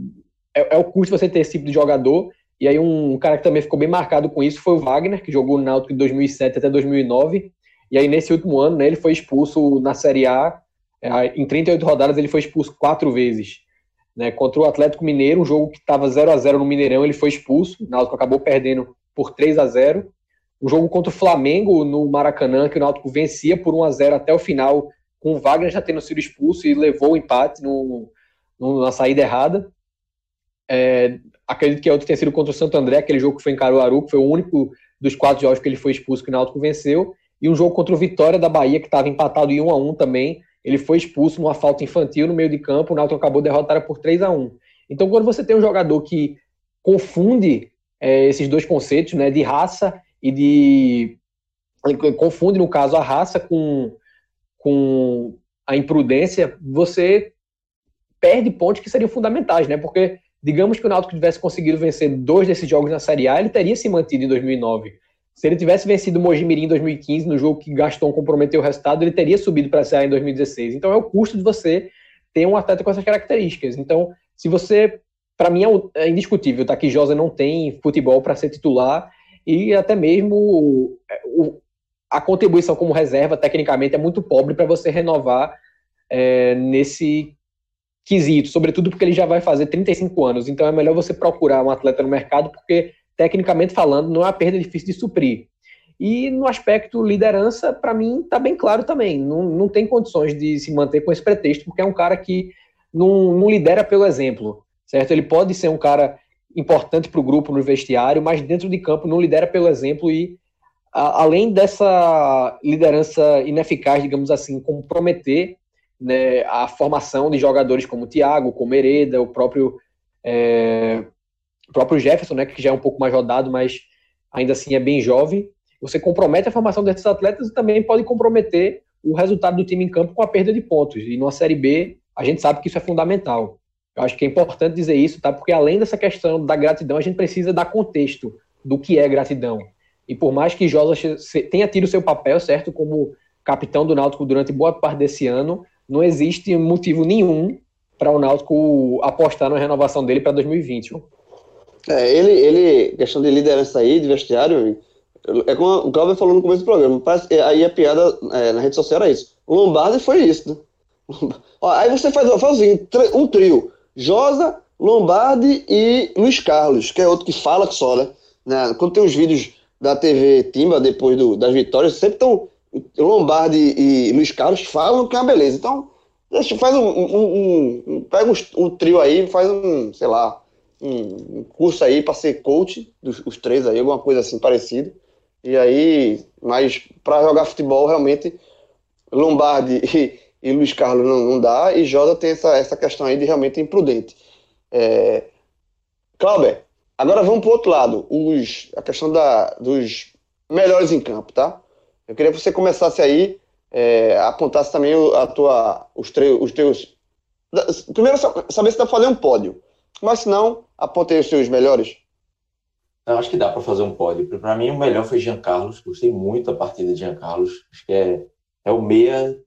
é, é o custo você ter esse tipo de jogador. E aí um cara que também ficou bem marcado com isso foi o Wagner, que jogou no Náutico de 2007 até 2009. E aí nesse último ano, né, ele foi expulso na Série A. é, Em 38 rodadas ele foi expulso quatro vezes. Né, contra o Atlético Mineiro, um jogo que estava 0 a 0 no Mineirão, ele foi expulso. O Náutico acabou perdendo por 3 a 0 O jogo contra o Flamengo no Maracanã, que o Náutico vencia por 1 a 0 até o final, com o Wagner já tendo sido expulso e levou o empate no, no- na saída errada. É, acredito que a outra tenha sido contra o Santo André, aquele jogo que foi em Caruaru, que foi o único dos quatro jogos que ele foi expulso que o Náutico venceu, e um jogo contra o Vitória da Bahia, que estava empatado em 1 a 1 também, ele foi expulso numa falta infantil no meio de campo, o Náutico acabou derrotado por 3 a 1 Então, quando você tem um jogador que confunde é, esses dois conceitos, né, de raça e de... confunde, no caso, a raça com, com a imprudência, você perde pontos que seriam fundamentais, né, porque digamos que o Náutico tivesse conseguido vencer dois desses jogos na Série A, ele teria se mantido em 2009. Se ele tivesse vencido o Mojimirim em 2015, no jogo que Gaston comprometeu o resultado, ele teria subido para a Série A em 2016. Então é o custo de você ter um atleta com essas características. Então, se você, para mim é, é indiscutível, tá? Que Josa não tem futebol para ser titular e até mesmo o, o, a contribuição como reserva, tecnicamente, é muito pobre para você renovar é, nesse quesito, sobretudo porque ele já vai fazer 35 anos, então é melhor você procurar um atleta no mercado, porque, tecnicamente falando, não é uma perda difícil de suprir. E no aspecto liderança, para mim, está bem claro também. Não, não tem condições de se manter com esse pretexto, porque é um cara que não, não lidera pelo exemplo, certo? Ele pode ser um cara importante para o grupo no vestiário, mas dentro de campo não lidera pelo exemplo e a, além dessa liderança ineficaz, digamos assim, comprometer né, a formação de jogadores como o Thiago, como Hereda, o próprio, é, próprio Jefferson, né, que já é um pouco mais rodado, mas ainda assim é bem jovem. Você compromete a formação desses atletas e também pode comprometer o resultado do time em campo com a perda de pontos. E numa Série B, a gente sabe que isso é fundamental. Eu acho que é importante dizer isso, tá? Porque além dessa questão da gratidão, a gente precisa dar contexto do que é gratidão. E por mais que Josa tenha tido seu papel, certo, como capitão do Náutico durante boa parte desse ano, não existe motivo nenhum para o Náutico apostar na renovação dele para 2020. É, ele, ele, questão de liderança aí, de vestiário, é como o Cláudio falou no começo do programa, parece, aí a piada é, na rede social era isso. O Lombardi foi isso, né? Aí você faz, faz um trio, Josa, Lombardi e Luiz Carlos, que é outro que fala que só, né? Quando tem os vídeos da TV Timba, depois do, das vitórias, sempre estão Lombardi e Luiz Carlos falam que é uma beleza. Então, faz um, um, um pega um, trio aí, faz um, sei lá, um, curso aí para ser coach dos os três aí, alguma coisa assim parecida. E aí, mas para jogar futebol realmente Lombardi e, e Luiz Carlos não, não dá e Joda tem essa, essa questão aí de realmente imprudente. É... Cláudio, agora vamos para o outro lado, os, a questão da, dos melhores em campo, tá? Eu queria que você começasse aí, é, apontasse também a tua, os, os teus. Primeiro, saber se dá para fazer um pódio. Mas se não, apontei os seus melhores. Eu acho que dá para fazer um pódio. Para mim, o melhor foi Jean Carlos. Gostei muito da partida de Jean Carlos. Acho que é, é o meia.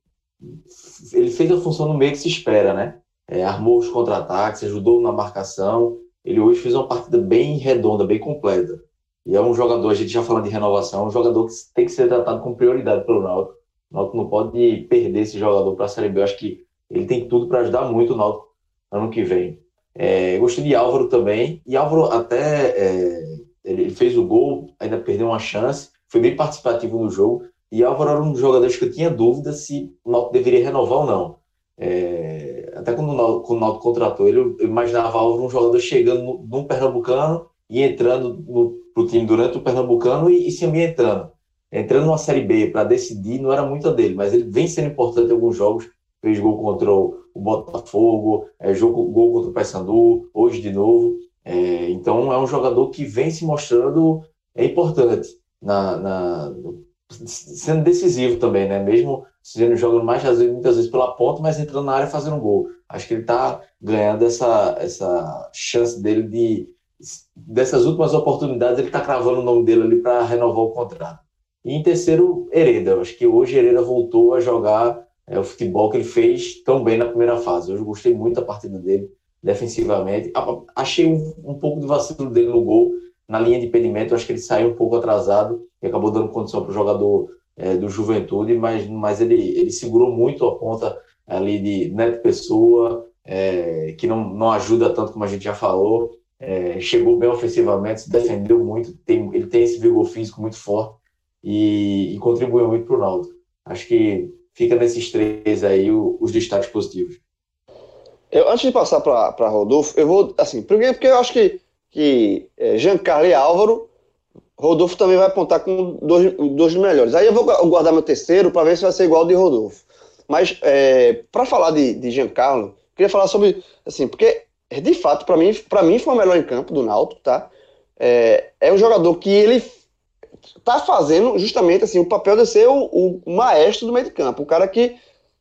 Ele fez a função no meio que se espera, né? É, armou os contra-ataques, ajudou na marcação. Ele hoje fez uma partida bem redonda, bem completa. E é um jogador, a gente já falando de renovação, é um jogador que tem que ser tratado com prioridade pelo Náutico. O Náutico não pode perder esse jogador para a Série B. Eu acho que ele tem tudo para ajudar muito o Náutico ano que vem. É, gostei de Álvaro também. E Álvaro até é, ele fez o gol, ainda perdeu uma chance, foi bem participativo no jogo. E Álvaro era um dos jogadores que eu tinha dúvida se o Náutico deveria renovar ou não. É, até quando o, Náutico, quando o Náutico contratou ele, eu imaginava Álvaro um jogador chegando num Pernambucano e entrando no para o time durante o Pernambucano e, e se ambientando. Entrando numa Série B para decidir não era muita dele, mas ele vem sendo importante em alguns jogos. Fez gol contra o Botafogo, é, jogo, gol contra o Paysandu, hoje de novo. É, então é um jogador que vem se mostrando é importante, na, na, sendo decisivo também, né? Mesmo sendo jogando mais muitas vezes pela ponta, mas entrando na área fazendo gol. Acho que ele está ganhando essa, essa chance dele de dessas últimas oportunidades, ele está cravando o nome dele ali para renovar o contrato. E em terceiro, Hereda. Eu acho que hoje Hereda voltou a jogar é, o futebol que ele fez tão bem na primeira fase. Eu gostei muito da partida dele, defensivamente. Achei um, um pouco de vacilo dele no gol, na linha de impedimento. Eu acho que ele saiu um pouco atrasado e acabou dando condição para o jogador é, do Juventude, mas, mas ele, ele segurou muito a ponta ali de Neto Pessoa, é, que não, não ajuda tanto como a gente já falou é, chegou bem ofensivamente, se defendeu muito, tem, ele tem esse vigor físico muito forte e, e contribuiu muito para o Naldo. Acho que fica nesses três aí o, os destaques positivos. Eu, antes de passar para Rodolfo, eu vou, assim, primeiro porque eu acho que, que é, Giancarlo e Álvaro, Rodolfo também vai apontar com dois, dois melhores. Aí eu vou guardar meu terceiro para ver se vai ser igual ao de Rodolfo. Mas, é, para falar de, de Giancarlo, queria falar sobre, assim, porque de fato, para mim, para mim foi o melhor em campo do Náutico, tá? É, é um jogador que ele tá fazendo justamente assim o papel de ser o, o maestro do meio de campo, o cara que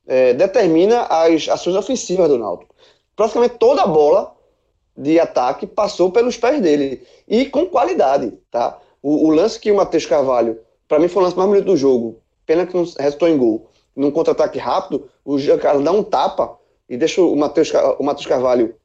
é, determina as ações ofensivas do Náutico. Praticamente toda a bola de ataque passou pelos pés dele e com qualidade, tá? O, o lance que o Matheus Carvalho, para mim foi o lance mais bonito do jogo, pena que não restou em gol. Num contra-ataque rápido, o Giancarlo dá um tapa e deixa o Matheus o Matheus Carvalho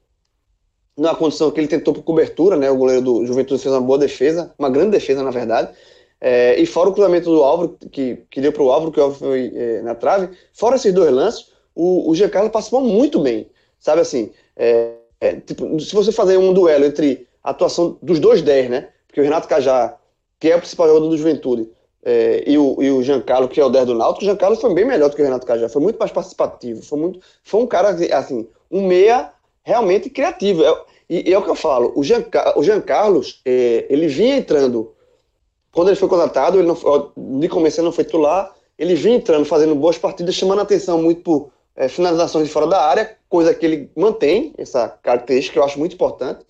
na condição que ele tentou por cobertura, né? O goleiro do Juventude fez uma boa defesa, uma grande defesa, na verdade. É, e fora o cruzamento do Álvaro, que, que deu para o Álvaro, que o Álvaro foi é, na trave, fora esses dois lances, o, o Giancarlo passou muito bem. Sabe assim, é, é tipo, se você fazer um duelo entre a atuação dos dois 10, né? Porque o Renato Cajá, que é o principal jogador do Juventude, é, e, o, e o Giancarlo, que é o 10 do Náutico, o Giancarlo foi bem melhor do que o Renato Cajá, foi muito mais participativo, foi, muito, foi um cara, assim, um meia realmente criativo. É, e, e, é o que eu falo, o Jean, o Jean Carlos, é, ele vinha entrando, quando ele foi contratado, ele não, de começo ele não foi titular, ele vinha entrando, fazendo boas partidas, chamando a atenção muito por é, finalizações de fora da área, coisa que ele mantém, essa característica que eu acho muito importante.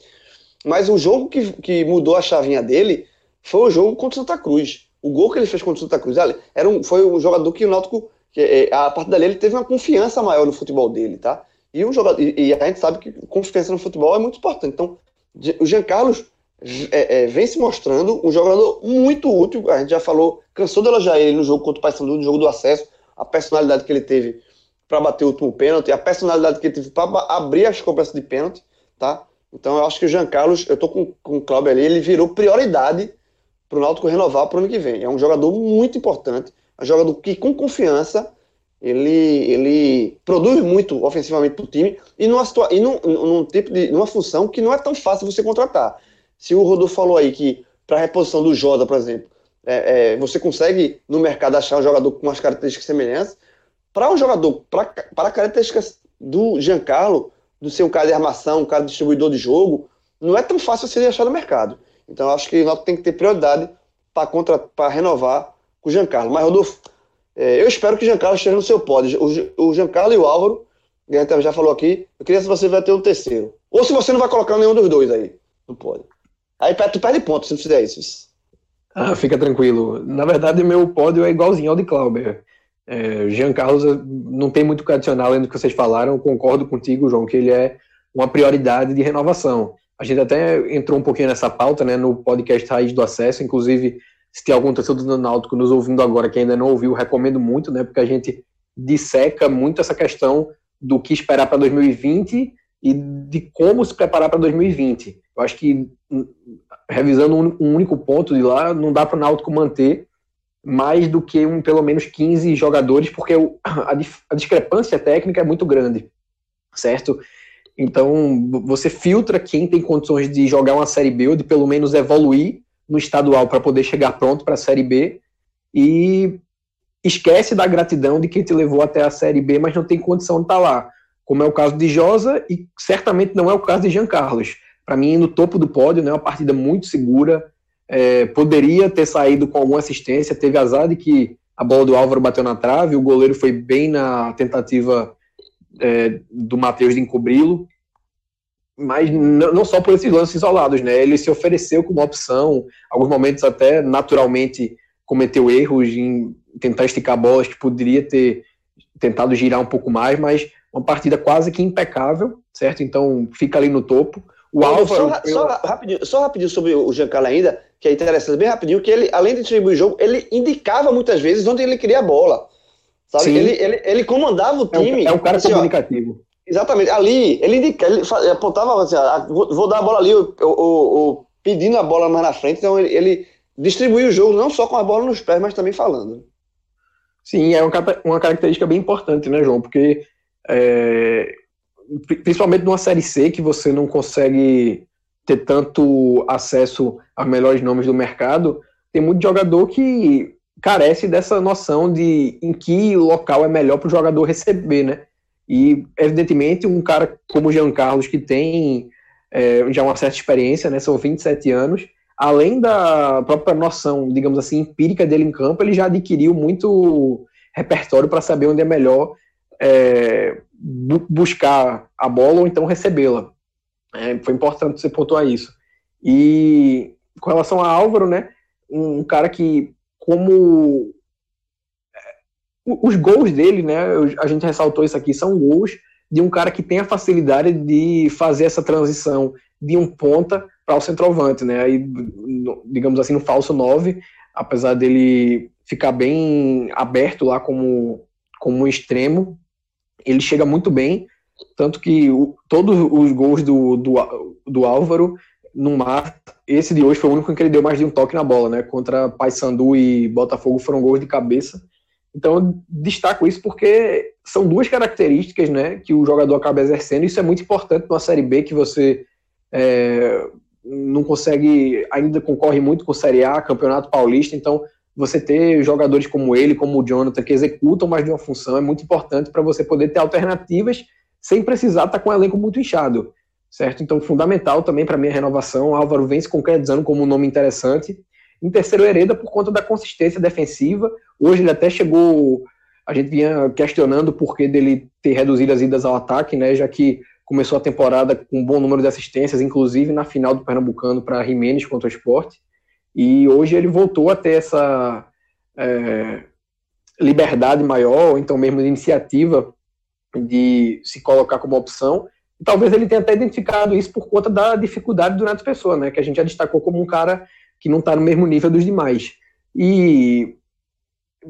Mas o jogo que, que mudou a chavinha dele foi o jogo contra o Santa Cruz. O gol que ele fez contra o Santa Cruz era um, foi um jogador que o Náutico, que, é, a partir dali, ele teve uma confiança maior no futebol dele, tá? E, um jogador, e, e a gente sabe que confiança no futebol é muito importante. Então, o Jean Carlos é, é, vem se mostrando um jogador muito útil. A gente já falou, cansou de elogiar ele no jogo contra o Paysandu, no jogo do acesso, a personalidade que ele teve para bater o último pênalti, a personalidade que ele teve para abrir as cobranças de pênalti, tá? Então eu acho que o Jean Carlos, eu tô com, com o Cláudio ali, ele virou prioridade para o Náutico renovar para o ano que vem. É um jogador muito importante, é um jogador que com confiança ele, ele produz muito ofensivamente para o time e, numa, e num, num, tipo de, numa função que não é tão fácil você contratar. Se o Rodolfo falou aí que para a reposição do Jota, por exemplo, é, é, você consegue no mercado achar um jogador com umas características semelhantes, para um jogador, para características do Giancarlo, do ser um cara de armação, um cara distribuidor de jogo, não é tão fácil você achar no mercado. Então acho que o Náutico tem que ter prioridade para renovar com o Giancarlo. Mas, Rodolfo, é, eu espero que o Giancarlo esteja no seu pódio. O, o Giancarlo e o Álvaro, a gente já falou aqui, eu queria se você vai ter um terceiro. Ou se você não vai colocar nenhum dos dois aí no pódio. Aí tu perde ponto se não fizer isso. Ah, fica tranquilo. Na verdade, meu pódio é igualzinho ao de Clauber. É, Jean Carlos não tem muito que adicionar além do que vocês falaram. Concordo contigo, João, que ele é uma prioridade de renovação. A gente até entrou um pouquinho nessa pauta, né, no podcast Raiz do Acesso, inclusive, se tem algum torcedor do Náutico nos ouvindo agora que ainda não ouviu, recomendo muito, né, porque a gente disseca muito essa questão do que esperar para 2020 e de como se preparar para 2020. Eu acho que, revisando um único ponto de lá, não dá para o Náutico manter mais do que um, pelo menos 15 jogadores, porque a, a discrepância técnica é muito grande, certo? Então, você filtra quem tem condições de jogar uma Série B ou de pelo menos evoluir no estadual para poder chegar pronto para a Série B. E esquece da gratidão de quem te levou até a Série B, mas não tem condição de estar tá lá, como é o caso de Josa e certamente não é o caso de Jean Carlos. Para mim, no topo do pódio, né, uma partida muito segura, é, poderia ter saído com alguma assistência, teve azar de que a bola do Álvaro bateu na trave, o goleiro foi bem na tentativa é, do Matheus de encobri-lo, mas não só por esses lances isolados, né? Ele se ofereceu como opção, alguns momentos até naturalmente cometeu erros em tentar esticar bolas que poderia ter tentado girar um pouco mais, mas uma partida quase que impecável, certo? Então fica ali no topo. O Álvaro. Só, eu... só, rapidinho, só rapidinho sobre o Giancarlo ainda, que é interessante, bem rapidinho, que ele, além de distribuir o jogo, ele indicava muitas vezes onde ele queria a bola. Sabe? Ele, ele, ele comandava o time. É um, é um cara assim, comunicativo. Ó, exatamente. Ali, ele, indica, ele apontava assim, ah, vou, dar a bola ali, o, pedindo a bola mais na frente. Então ele, ele distribui o jogo não só com a bola nos pés, mas também falando. Sim, é uma, uma característica bem importante, né, João? Porque é, principalmente numa série C que você não consegue ter tanto acesso a melhores nomes do mercado, tem muito jogador que carece dessa noção de em que local é melhor para o jogador receber, né? E, evidentemente, um cara como o Jean Carlos, que tem é, já uma certa experiência, né? São 27 anos, além da própria noção, digamos assim, empírica dele em campo, ele já adquiriu muito repertório para saber onde é melhor é, bu buscar a bola ou então recebê-la. É, foi importante você pontuar isso. E com relação a Álvaro, né, um cara que, como os gols dele, né, a gente ressaltou isso aqui, são gols de um cara que tem a facilidade de fazer essa transição de um ponta para o centroavante, né, aí, digamos assim, no falso 9, apesar dele ficar bem aberto lá como, como extremo, ele chega muito bem, tanto que o, todos os gols do, do, do Álvaro no mar, esse de hoje foi o único em que ele deu mais de um toque na bola, né? Contra Paysandu e Botafogo foram gols de cabeça. Então destaco isso porque são duas características, né, que o jogador acaba exercendo. Isso é muito importante numa série B que você é, não consegue, ainda concorre muito com Série A, Campeonato Paulista. Então você ter jogadores como ele, como o Jonathan, que executam mais de uma função, é muito importante para você poder ter alternativas sem precisar estar tá com o elenco muito inchado, certo? Então, fundamental também para mim a renovação. O Álvaro vem se concretizando como um nome interessante. Em terceiro, Hereda, por conta da consistência defensiva. Hoje ele até chegou. A gente vinha questionando o porquê dele ter reduzido as idas ao ataque, né? Já que começou a temporada com um bom número de assistências, inclusive na final do Pernambucano para Jimenez contra o esporte. E hoje ele voltou a ter essa é, liberdade maior, ou então mesmo iniciativa de se colocar como opção. E talvez ele tenha até identificado isso por conta da dificuldade do Neto Pessoa, né, que a gente já destacou como um cara que não está no mesmo nível dos demais. E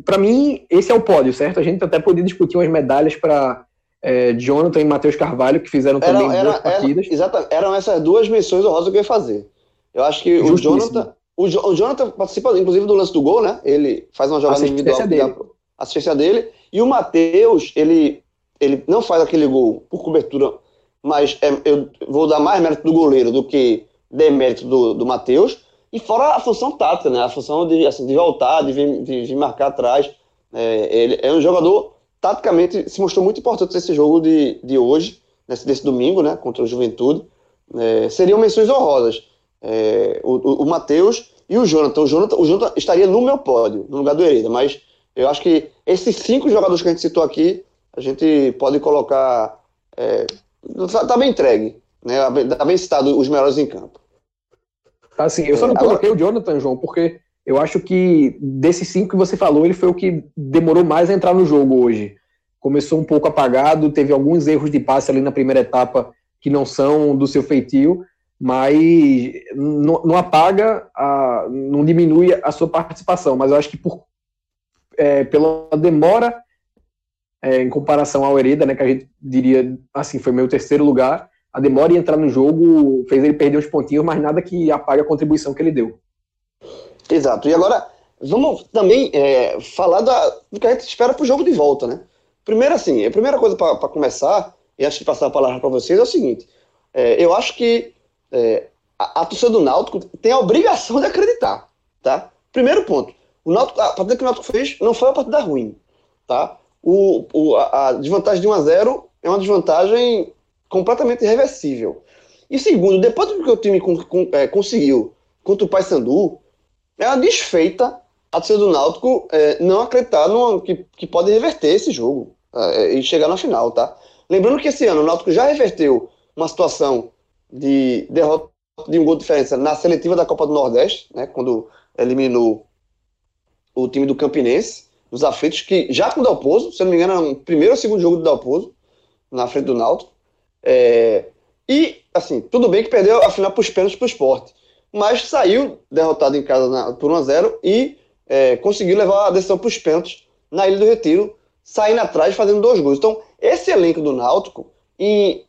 para mim, esse é o pódio, certo? A gente até podia discutir umas medalhas para é, Jonathan e Matheus Carvalho, que fizeram também era, duas partidas. Era, exatamente, eram essas duas menções honrosas que eu ia fazer. Eu acho que o Jonathan, o, jo, o, Jonathan participa, inclusive, do lance do gol, né? Ele faz uma jogada individual. Dele. assistência dele. E o Matheus, ele, ele não faz aquele gol por cobertura, mas é, eu vou dar mais mérito do goleiro do que demérito do, do Matheus. E fora a função tática, né? A função de, assim, de voltar, de vir, de, marcar atrás. É, ele é um jogador, taticamente, se mostrou muito importante nesse jogo de, de hoje, nesse, desse domingo, né? Contra o Juventude. É, seriam menções honrosas. É, o, o, o Matheus e o Jonathan. O Jonathan. O Jonathan estaria no meu pódio, no lugar do Hereda, mas eu acho que esses cinco jogadores que a gente citou aqui, a gente pode colocar. É, tá, tá bem entregue, né? Tá bem citado os melhores em campo. Assim, eu só não coloquei o Jonathan, João, porque eu acho que desses cinco que você falou, ele foi o que demorou mais a entrar no jogo hoje. Começou um pouco apagado, teve alguns erros de passe ali na primeira etapa que não são do seu feitio, mas não, não apaga, a, não diminui a sua participação. Mas eu acho que por, é, pela demora é, em comparação ao Hereda, né, que a gente diria assim, foi meu terceiro lugar, a demora em entrar no jogo fez ele perder uns pontinhos, mas nada que apague a contribuição que ele deu. Exato. E agora, vamos também é, falar da, do que a gente espera para o jogo de volta, né? Primeiro, assim, a primeira coisa para começar, e antes de passar a palavra para vocês, é o seguinte: é, eu acho que é, a, a torcida do Náutico tem a obrigação de acreditar, tá? Primeiro ponto, o Náutico, a partida que o Náutico fez não foi uma partida ruim, tá? O, o, a, a desvantagem de 1 a 0 é uma desvantagem completamente irreversível. E segundo, depois do que o time com, com, é, conseguiu contra o Paysandu, é uma desfeita a torcida do Náutico é, não acreditar no, que, que pode reverter esse jogo é, e chegar na final, tá? Lembrando que esse ano o Náutico já reverteu uma situação de derrota de um gol de diferença na seletiva da Copa do Nordeste, né, quando eliminou o time do Campinense, os aflitos, que já com o Dalpozo, se não me engano, era o primeiro ou segundo jogo do Dalpozo, na frente do Náutico. É, e, assim, tudo bem que perdeu a final para os pênaltis para o esporte, mas saiu derrotado em casa na, por 1x0 e é, conseguiu levar a decisão para os pênaltis na Ilha do Retiro, saindo atrás fazendo dois gols. Então, esse elenco do Náutico, em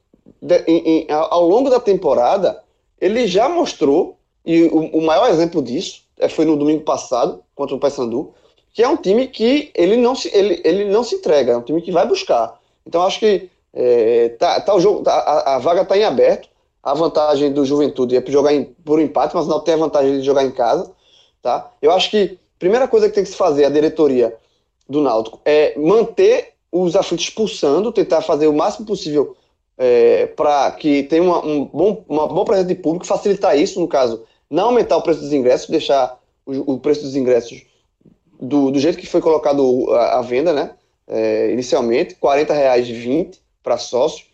em, ao longo da temporada, ele já mostrou, e o, o, maior exemplo disso é, foi no domingo passado, contra o Paysandu, que é um time que ele não se, ele, ele não se entrega, é um time que vai buscar. Então acho que é, tá, tá o jogo, tá, a, a, vaga está em aberto. A vantagem do Juventude é jogar em, por empate, mas não tem a vantagem de jogar em casa. Tá? Eu acho que a primeira coisa que tem que se fazer, a diretoria do Náutico, é manter os aflitos expulsando, tentar fazer o máximo possível é, para que tenha uma, um bom, uma boa presença de público, facilitar isso, no caso, não aumentar o preço dos ingressos, deixar o, o preço dos ingressos do, do, jeito que foi colocado à, venda, né? É, inicialmente, R$ reais 20 para sócio,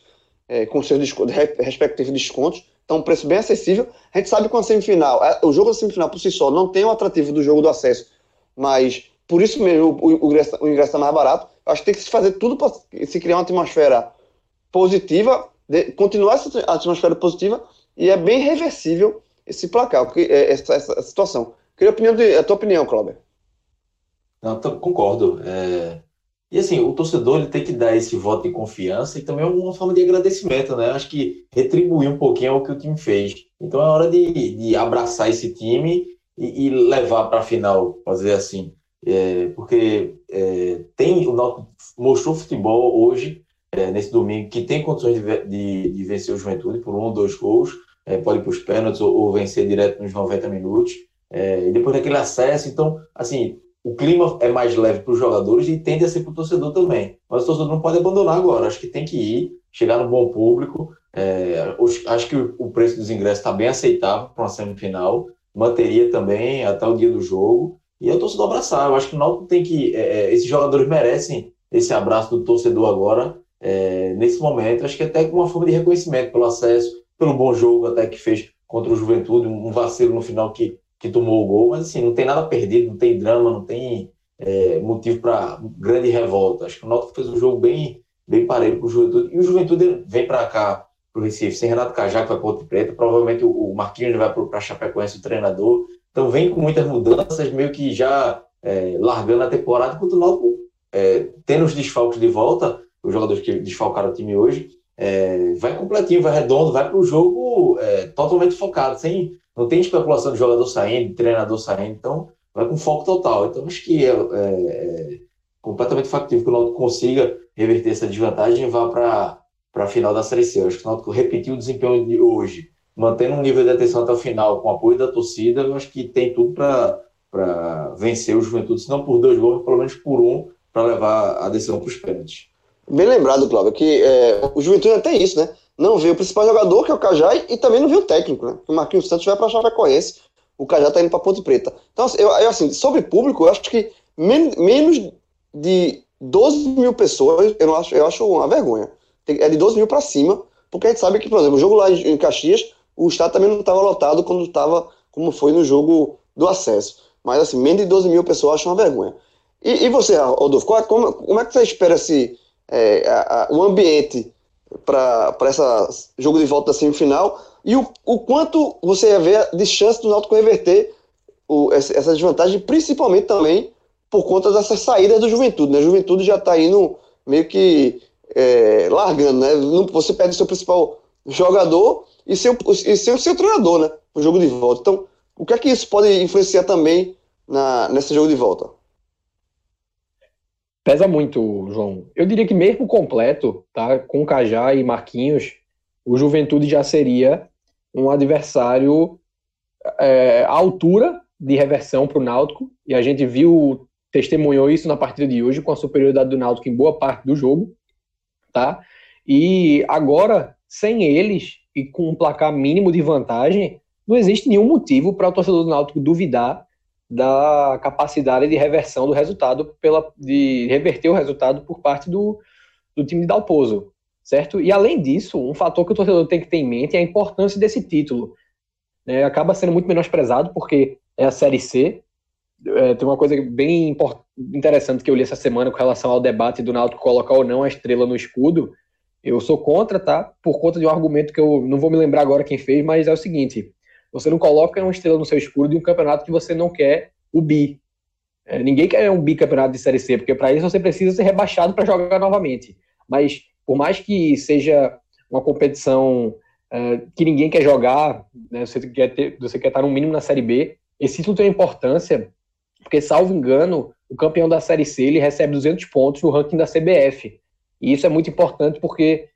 é, com seus respectivos descontos. Então, um preço bem acessível. A gente sabe que a semifinal, é, o jogo da semifinal por si só não tem o atrativo do jogo do acesso, mas por isso mesmo o, o, ingresso, o ingresso está mais barato. Acho que tem que se fazer tudo para se criar uma atmosfera positiva, de, continuar essa atmosfera positiva e é bem reversível esse placar, é, essa, essa situação. Queria a, opinião de, a tua opinião, Cláudio. Não, concordo. É... E assim, o torcedor ele tem que dar esse voto de confiança e também uma forma de agradecimento, né? Acho que retribuir um pouquinho o que o time fez. Então é hora de, de abraçar esse time e, e levar para a final, fazer assim. É, porque é, tem o Náutico mostrou futebol hoje é, nesse domingo, que tem condições de, de, de, vencer o Juventude por um ou dois gols, é, pode ir para os pênaltis ou, ou, vencer direto nos 90 minutos, é, e depois daquele acesso, então, assim, o clima é mais leve para os jogadores e tende a ser para o torcedor também. Mas o torcedor não pode abandonar agora. Acho que tem que ir, chegar no bom público. É, acho que o preço dos ingressos está bem aceitável para uma semifinal. Manteria também até o dia do jogo. E é o torcedor abraçar. Eu acho que o Náutico tem que. É, é, esses jogadores merecem esse abraço do torcedor agora, é, nesse momento. Acho que até com uma forma de reconhecimento pelo acesso, pelo bom jogo até que fez contra o Juventude, um vacilo no final que que tomou o gol, mas assim, não tem nada perdido, não tem drama, não tem é, motivo para grande revolta. Acho que o Náutico fez um jogo bem, bem parelho com o Juventude, e o Juventude vem para cá, para o Recife, sem Renato Cajá, que vai para Ponte Preta, provavelmente o, Marquinhos vai para Chapecoense, o treinador, então vem com muitas mudanças, meio que já é, largando a temporada, enquanto o Náutico, é, tendo os desfalques de volta, os jogadores que desfalcaram o time hoje, é, vai completinho, vai redondo, vai para o jogo é, totalmente focado, sem não tem especulação de jogador saindo, de treinador saindo, então vai com foco total. Então acho que é, é, é completamente factível que o Náutico consiga reverter essa desvantagem e vá para a final da Série C. Eu acho que o Náutico repetiu o desempenho de hoje, mantendo um nível de atenção até o final, com apoio da torcida, eu acho que tem tudo para vencer o Juventude, se não por dois gols, pelo menos por um, para levar a decisão para os pênaltis. Bem lembrado, Cláudio, que é, o Juventude até isso, né? Não vê o principal jogador, que é o Cajá, e, também não vê o técnico, né? O Marquinhos Santos vai para a Chapecoense, o Cajá tá indo para Ponte Preta. Então, assim, eu, eu, assim, sobre público, eu acho que men menos de 12 mil pessoas, eu, não acho, eu acho uma vergonha. É de 12 mil para cima, porque a gente sabe que, por exemplo, o jogo lá em, Caxias, o estádio também não estava lotado quando estava, como foi no jogo do acesso. Mas, assim, menos de 12 mil pessoas, acho uma vergonha. E, e você, Rodolfo, como, como, é que você espera esse, é, a, a, o ambiente para esse jogo de volta da semifinal e o, o quanto você vê de chance do Náutico reverter o, essa, desvantagem, principalmente também por conta dessas saídas do Juventude. Né? A Juventude já está indo meio que é, largando, né? Você perde o seu principal jogador e seu, e seu, seu treinador, né? O jogo de volta. Então, o que é que isso pode influenciar também na, nesse jogo de volta? Pesa muito, João. Eu diria que mesmo completo, tá, com Cajá e Marquinhos, o Juventude já seria um adversário é, à altura de reversão para o Náutico, e a gente viu, testemunhou isso na partida de hoje, com a superioridade do Náutico em boa parte do jogo, tá? E agora, sem eles, e com um placar mínimo de vantagem, não existe nenhum motivo para o torcedor do Náutico duvidar da capacidade de reversão do resultado, pela, de reverter o resultado por parte do, do time de Dalpozo, certo? E além disso, um fator que o torcedor tem que ter em mente é a importância desse título. É, acaba sendo muito menosprezado porque é a Série C. É, tem uma coisa bem interessante que eu li essa semana com relação ao debate do Náutico colocar ou não a estrela no escudo. Eu sou contra, tá? Por conta de um argumento que eu não vou me lembrar agora quem fez, mas é o seguinte: você não coloca uma estrela no seu escuro de um campeonato que você não quer o bi. É, ninguém quer um bicampeonato de Série C, porque para isso você precisa ser rebaixado para jogar novamente. Mas, por mais que seja uma competição é, que ninguém quer jogar, né, você, quer ter, você quer estar no mínimo na Série B, esse título tem importância, porque, salvo engano, o campeão da Série C ele recebe 200 pontos no ranking da CBF. E isso é muito importante porque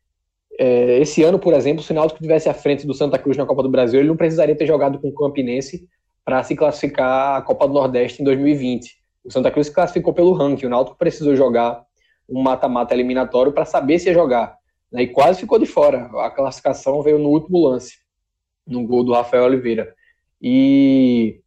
é, esse ano, por exemplo, se o Náutico estivesse à frente do Santa Cruz na Copa do Brasil, ele não precisaria ter jogado com o Campinense para se classificar a Copa do Nordeste em 2020. O Santa Cruz se classificou pelo ranking, o Náutico precisou jogar um mata-mata eliminatório para saber se ia jogar. Né, e quase ficou de fora. A classificação veio no último lance, no gol do Rafael Oliveira. E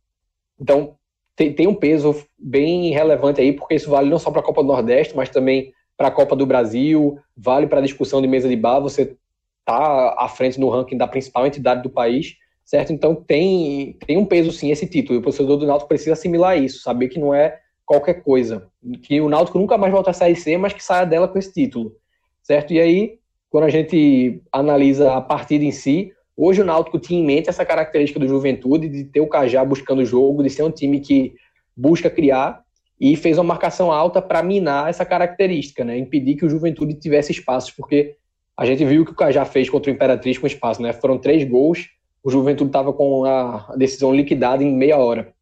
então tem, tem um peso bem relevante aí, porque isso vale não só para a Copa do Nordeste, mas também para a Copa do Brasil, vale para a discussão de mesa de bar, você está à frente no ranking da principal entidade do país, certo? Então tem, tem um peso sim esse título, e o torcedor do Náutico precisa assimilar isso, saber que não é qualquer coisa, que o Náutico nunca mais volta a sair C, mas que saia dela com esse título, certo? E aí, quando a gente analisa a partida em si, hoje o Náutico tinha em mente essa característica do Juventude, de ter o Cajá buscando o jogo, de ser um time que busca criar, e fez uma marcação alta para minar essa característica, né? impedir que o Juventude tivesse espaços, porque a gente viu que o Cajá fez contra o Imperatriz com espaço, né? foram três gols, o Juventude estava com a decisão liquidada em meia hora.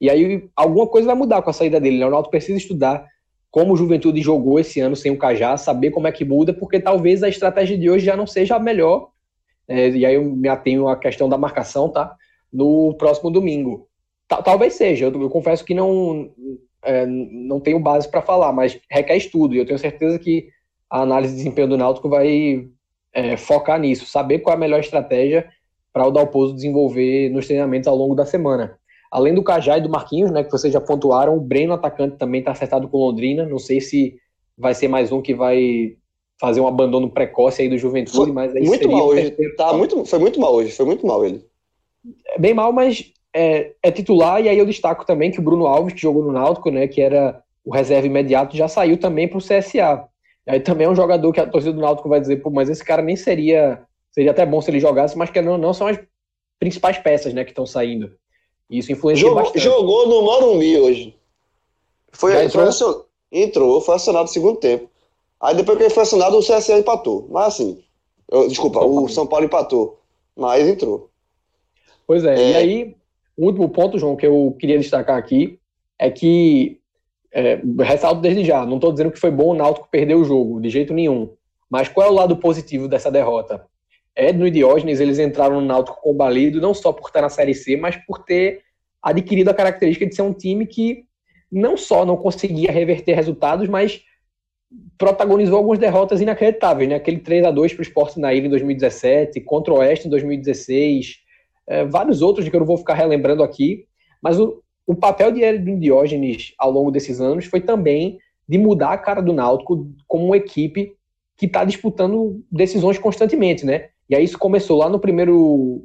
E aí alguma coisa vai mudar com a saída dele, né? o Ronaldo precisa estudar como o Juventude jogou esse ano sem o Cajá, saber como é que muda, porque talvez a estratégia de hoje já não seja a melhor, é, e aí eu me atenho à questão da marcação, tá? No próximo domingo talvez seja, eu, eu, confesso que não, é, não tenho base para falar, mas requer estudo, e eu tenho certeza que a análise de desempenho do Náutico vai é, focar nisso, saber qual é a melhor estratégia para o Dalpozo desenvolver nos treinamentos ao longo da semana. Além do Cajá e do Marquinhos, né, que vocês já pontuaram, o Breno, atacante, também está acertado com Londrina. Não sei se vai ser mais um que vai fazer um abandono precoce aí do Juventude, foi mas aí muito mal hoje. Tá muito, foi muito mal hoje, foi muito mal ele. É bem mal, mas é, é, titular, e aí eu destaco também que o Bruno Alves, que jogou no Náutico, né, que era o reserva imediato, já saiu também para o CSA. Aí também é um jogador que a torcida do Náutico vai dizer, pô, mas esse cara nem seria, seria até bom se ele jogasse, mas que não, não são as principais peças, né, que estão saindo. Isso influencia jogou, bastante. Jogou no Morumbi hoje. Foi, foi acionado, entrou, foi acionado no segundo tempo. Aí depois que ele foi acionado, o CSA empatou. Mas assim, eu, desculpa, o São Paulo empatou. Mas entrou. Pois é, é, e aí, último ponto, João, que eu queria destacar aqui é que, é, ressalto desde já, não estou dizendo que foi bom o Náutico perder o jogo, de jeito nenhum. Mas qual é o lado positivo dessa derrota? Edno e Diógenes, eles entraram no Náutico combalido, não só por estar na Série C, mas por ter adquirido a característica de ser um time que não só não conseguia reverter resultados, mas protagonizou algumas derrotas inacreditáveis, né? Aquele 3 a 2 para o Sport na Ilha em 2017, contra o Oeste em 2016, é, vários outros que eu não vou ficar relembrando aqui, mas o, o papel de Edno Diógenes ao longo desses anos foi também de mudar a cara do Náutico como uma equipe que está disputando decisões constantemente, né? E aí isso começou lá no primeiro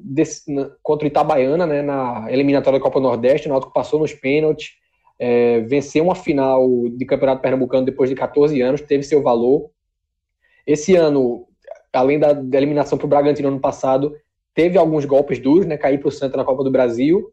contra o Itabaiana, né, na eliminatória da Copa Nordeste, o Náutico passou nos pênaltis, é, venceu uma final de Campeonato Pernambucano depois de 14 anos, teve seu valor. Esse ano, além da, da eliminação para o Bragantino ano passado, teve alguns golpes duros, né, cair para o Santa na Copa do Brasil.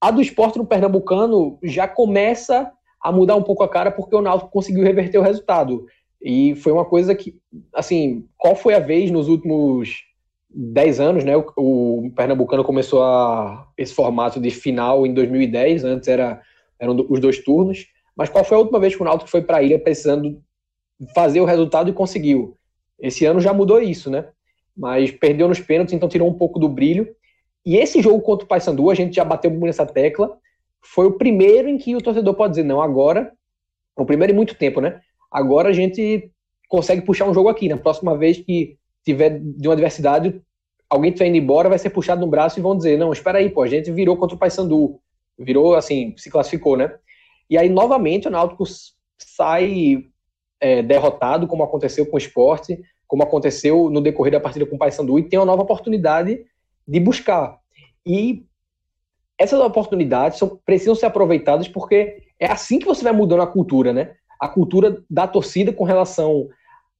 A do esporte no Pernambucano já começa a mudar um pouco a cara porque o Náutico conseguiu reverter o resultado. E foi uma coisa que, assim, qual foi a vez nos últimos 10 anos, né? O, o Pernambucano começou a, esse formato de final em 2010, antes era, eram os dois turnos. Mas qual foi a última vez que o Náutico foi para a ilha precisando fazer o resultado e conseguiu? Esse ano já mudou isso, né? Mas perdeu nos pênaltis, então tirou um pouco do brilho. E esse jogo contra o Paysandu, a gente já bateu nessa tecla, foi o primeiro em que o torcedor pode dizer, não, agora, o primeiro em muito tempo, né? Agora a gente consegue puxar um jogo aqui. Na próxima vez que tiver de uma adversidade, alguém estiver indo embora, vai ser puxado no braço e vão dizer: não, espera aí, pô, a gente virou contra o Paysandu. Virou, assim, se classificou, né? E aí, novamente, o Náutico sai é, derrotado, como aconteceu com o esporte, como aconteceu no decorrer da partida com o Paysandu, e tem uma nova oportunidade de buscar. E essas oportunidades são, precisam ser aproveitadas porque é assim que você vai mudando a cultura, né? a cultura da torcida com relação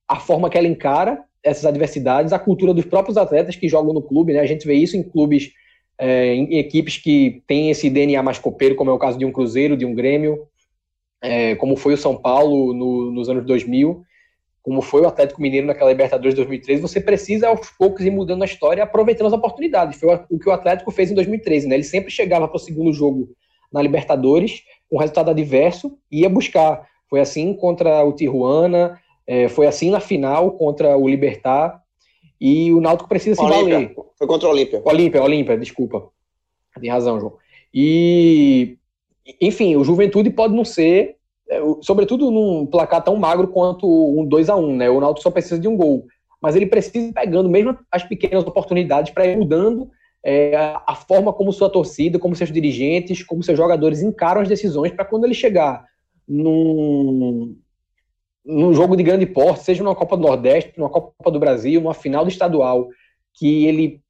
à forma que ela encara essas adversidades, a cultura dos próprios atletas que jogam no clube, né? A gente vê isso em clubes, é, em equipes que têm esse DNA mais copeiro, como é o caso de um Cruzeiro, de um Grêmio, é, como foi o São Paulo no, nos anos 2000, como foi o Atlético Mineiro naquela Libertadores 2013, você precisa aos poucos ir mudando a história, aproveitando as oportunidades. Foi o que o Atlético fez em 2013, né? Ele sempre chegava para o segundo jogo na Libertadores com resultado adverso e ia buscar foi assim contra o Tijuana, é, foi assim na final contra o Libertar. E o Náutico precisa se Olímpia. valer. Foi contra o Olímpia. Olímpia, Olímpia, desculpa. Tem razão, João. E, enfim, o Juventude pode não ser, sobretudo num placar tão magro quanto um 2 a 1 né? O Náutico só precisa de um gol. Mas ele precisa ir pegando mesmo as pequenas oportunidades para ir mudando é, a forma como sua torcida, como seus dirigentes, como seus jogadores encaram as decisões para quando ele chegar num, num jogo de grande porte, seja numa Copa do Nordeste, numa Copa do Brasil, numa final do estadual, que ele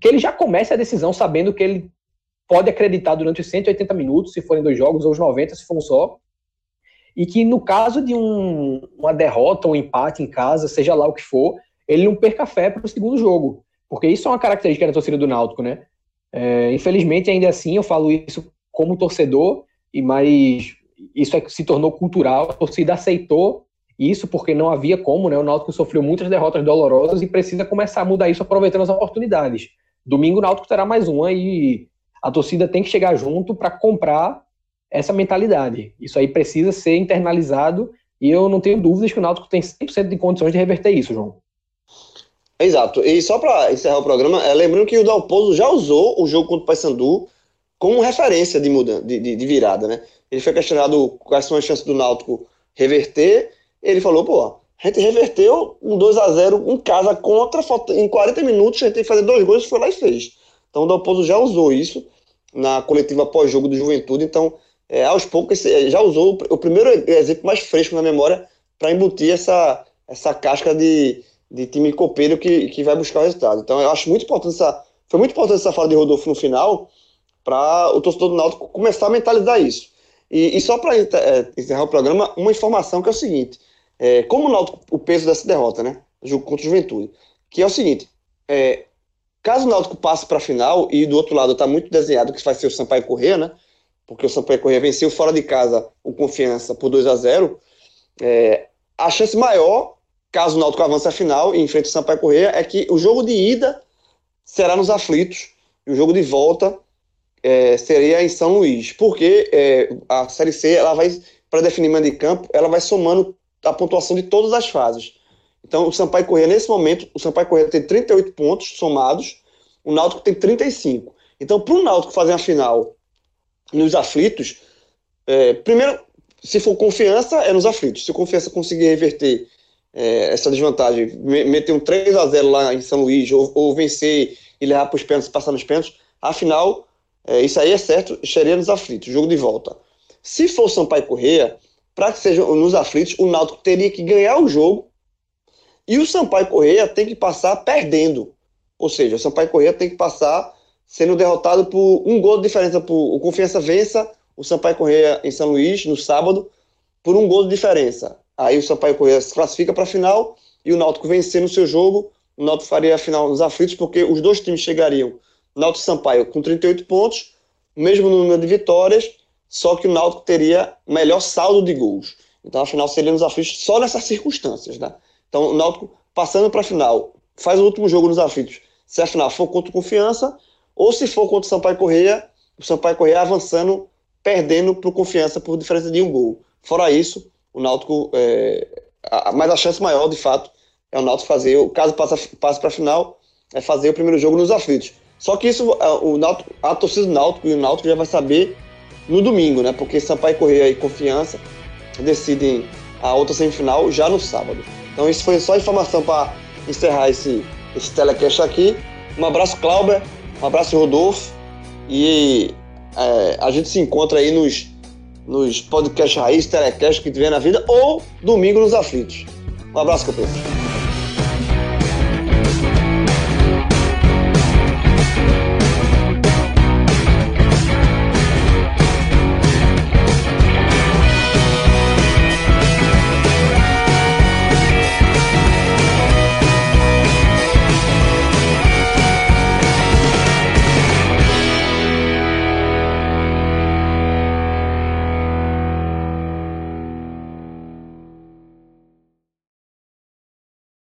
que ele já comece a decisão sabendo que ele pode acreditar durante os 180 minutos, se forem dois jogos, ou os 90, se for um só, e que no caso de um, uma derrota um empate em casa, seja lá o que for, ele não perca fé para o segundo jogo, porque isso é uma característica da torcida do Náutico, né? É, infelizmente, ainda assim, eu falo isso como torcedor, e mais isso é, se tornou cultural, a torcida aceitou isso porque não havia como, né? O Náutico sofreu muitas derrotas dolorosas e precisa começar a mudar isso aproveitando as oportunidades. Domingo o Náutico terá mais uma e a torcida tem que chegar junto para comprar essa mentalidade. Isso aí precisa ser internalizado e eu não tenho dúvidas que o Náutico tem 100% de condições de reverter isso, João. Exato. E só para encerrar o programa, é, lembrando que o Dalpozo já usou o jogo contra o Paysandu como referência de, mudança, de, de, de, virada, né? Ele foi questionado quais são as chances do Náutico reverter. Ele falou, pô, a gente reverteu um 2 a 0 em casa contra, em 40 minutos a gente tem que fazer dois gols, foi lá e fez. Então o Dalpozo já usou isso na coletiva pós-jogo do Juventude, então é, aos poucos já usou o primeiro exemplo mais fresco na memória para embutir essa, essa casca de, de time copeiro que, que vai buscar o resultado. Então eu acho muito importante essa, foi muito importante essa fala de Rodolfo no final, para o torcedor do Náutico começar a mentalizar isso. E, e só para é, encerrar o programa, uma informação que é o seguinte: é, como o Náutico, o peso dessa derrota, né? Jogo contra o Juventude, que é o seguinte: é, caso o Náutico passe para a final, e do outro lado está muito desenhado que vai ser o Sampaio Corrêa, né? Porque o Sampaio Corrêa venceu fora de casa o Confiança por 2 a 0 é, a chance maior, caso o Náutico avance a final e enfrente o Sampaio Corrêa, é que o jogo de ida será nos aflitos, e o jogo de volta é, seria em São Luís, porque é, a Série C ela vai para definir mando de campo, ela vai somando a pontuação de todas as fases. Então o Sampaio Corrêa nesse momento, o Sampaio Corrêa tem 38 pontos somados, o Náutico tem 35. Então para o Náutico fazer a final nos aflitos, é, primeiro se for confiança é nos aflitos. Se confiança conseguir reverter é, essa desvantagem, meter um 3 a 0 lá em São Luís ou, ou vencer e levar para os pênaltis, passar nos pênaltis, afinal é, isso aí é certo, estaria nos aflitos, jogo de volta. Se for Sampaio Correia, para que seja nos aflitos, o Náutico teria que ganhar o jogo e o Sampaio Correia tem que passar perdendo. Ou seja, o Sampaio Correia tem que passar sendo derrotado por um gol de diferença. Por, o Confiança vença o Sampaio Correia em São Luís no sábado por um gol de diferença. Aí o Sampaio Correia se classifica para a final e o Náutico vencer no seu jogo. O Náutico faria a final nos aflitos porque os dois times chegariam Náutico Sampaio com 38 pontos, mesmo número de vitórias, só que o Náutico teria melhor saldo de gols. Então a final seria nos aflitos só nessas circunstâncias, né? Então o Náutico passando para a final, faz o último jogo nos aflitos. Se a final for contra o Confiança, ou se for contra o Sampaio Correia, o Sampaio Correia avançando, perdendo para o Confiança por diferença de um gol. Fora isso, o Náutico, é, a, mas a chance maior, de fato, é o Náutico fazer, o caso passe, para a final, é fazer o primeiro jogo nos aflitos. Só que isso, o Náutico, a torcida do Náutico e o Náutico já vai saber no domingo, né? Porque Sampaio Correia e Confiança decidem a outra semifinal já no sábado. Então isso foi só informação para encerrar esse, esse telecast aqui. Um abraço, Clauber. Um abraço, Rodolfo. E é, a gente se encontra aí nos, nos podcasts raiz, telecast que tiver na vida, ou domingo nos aflitos. Um abraço, companheiro.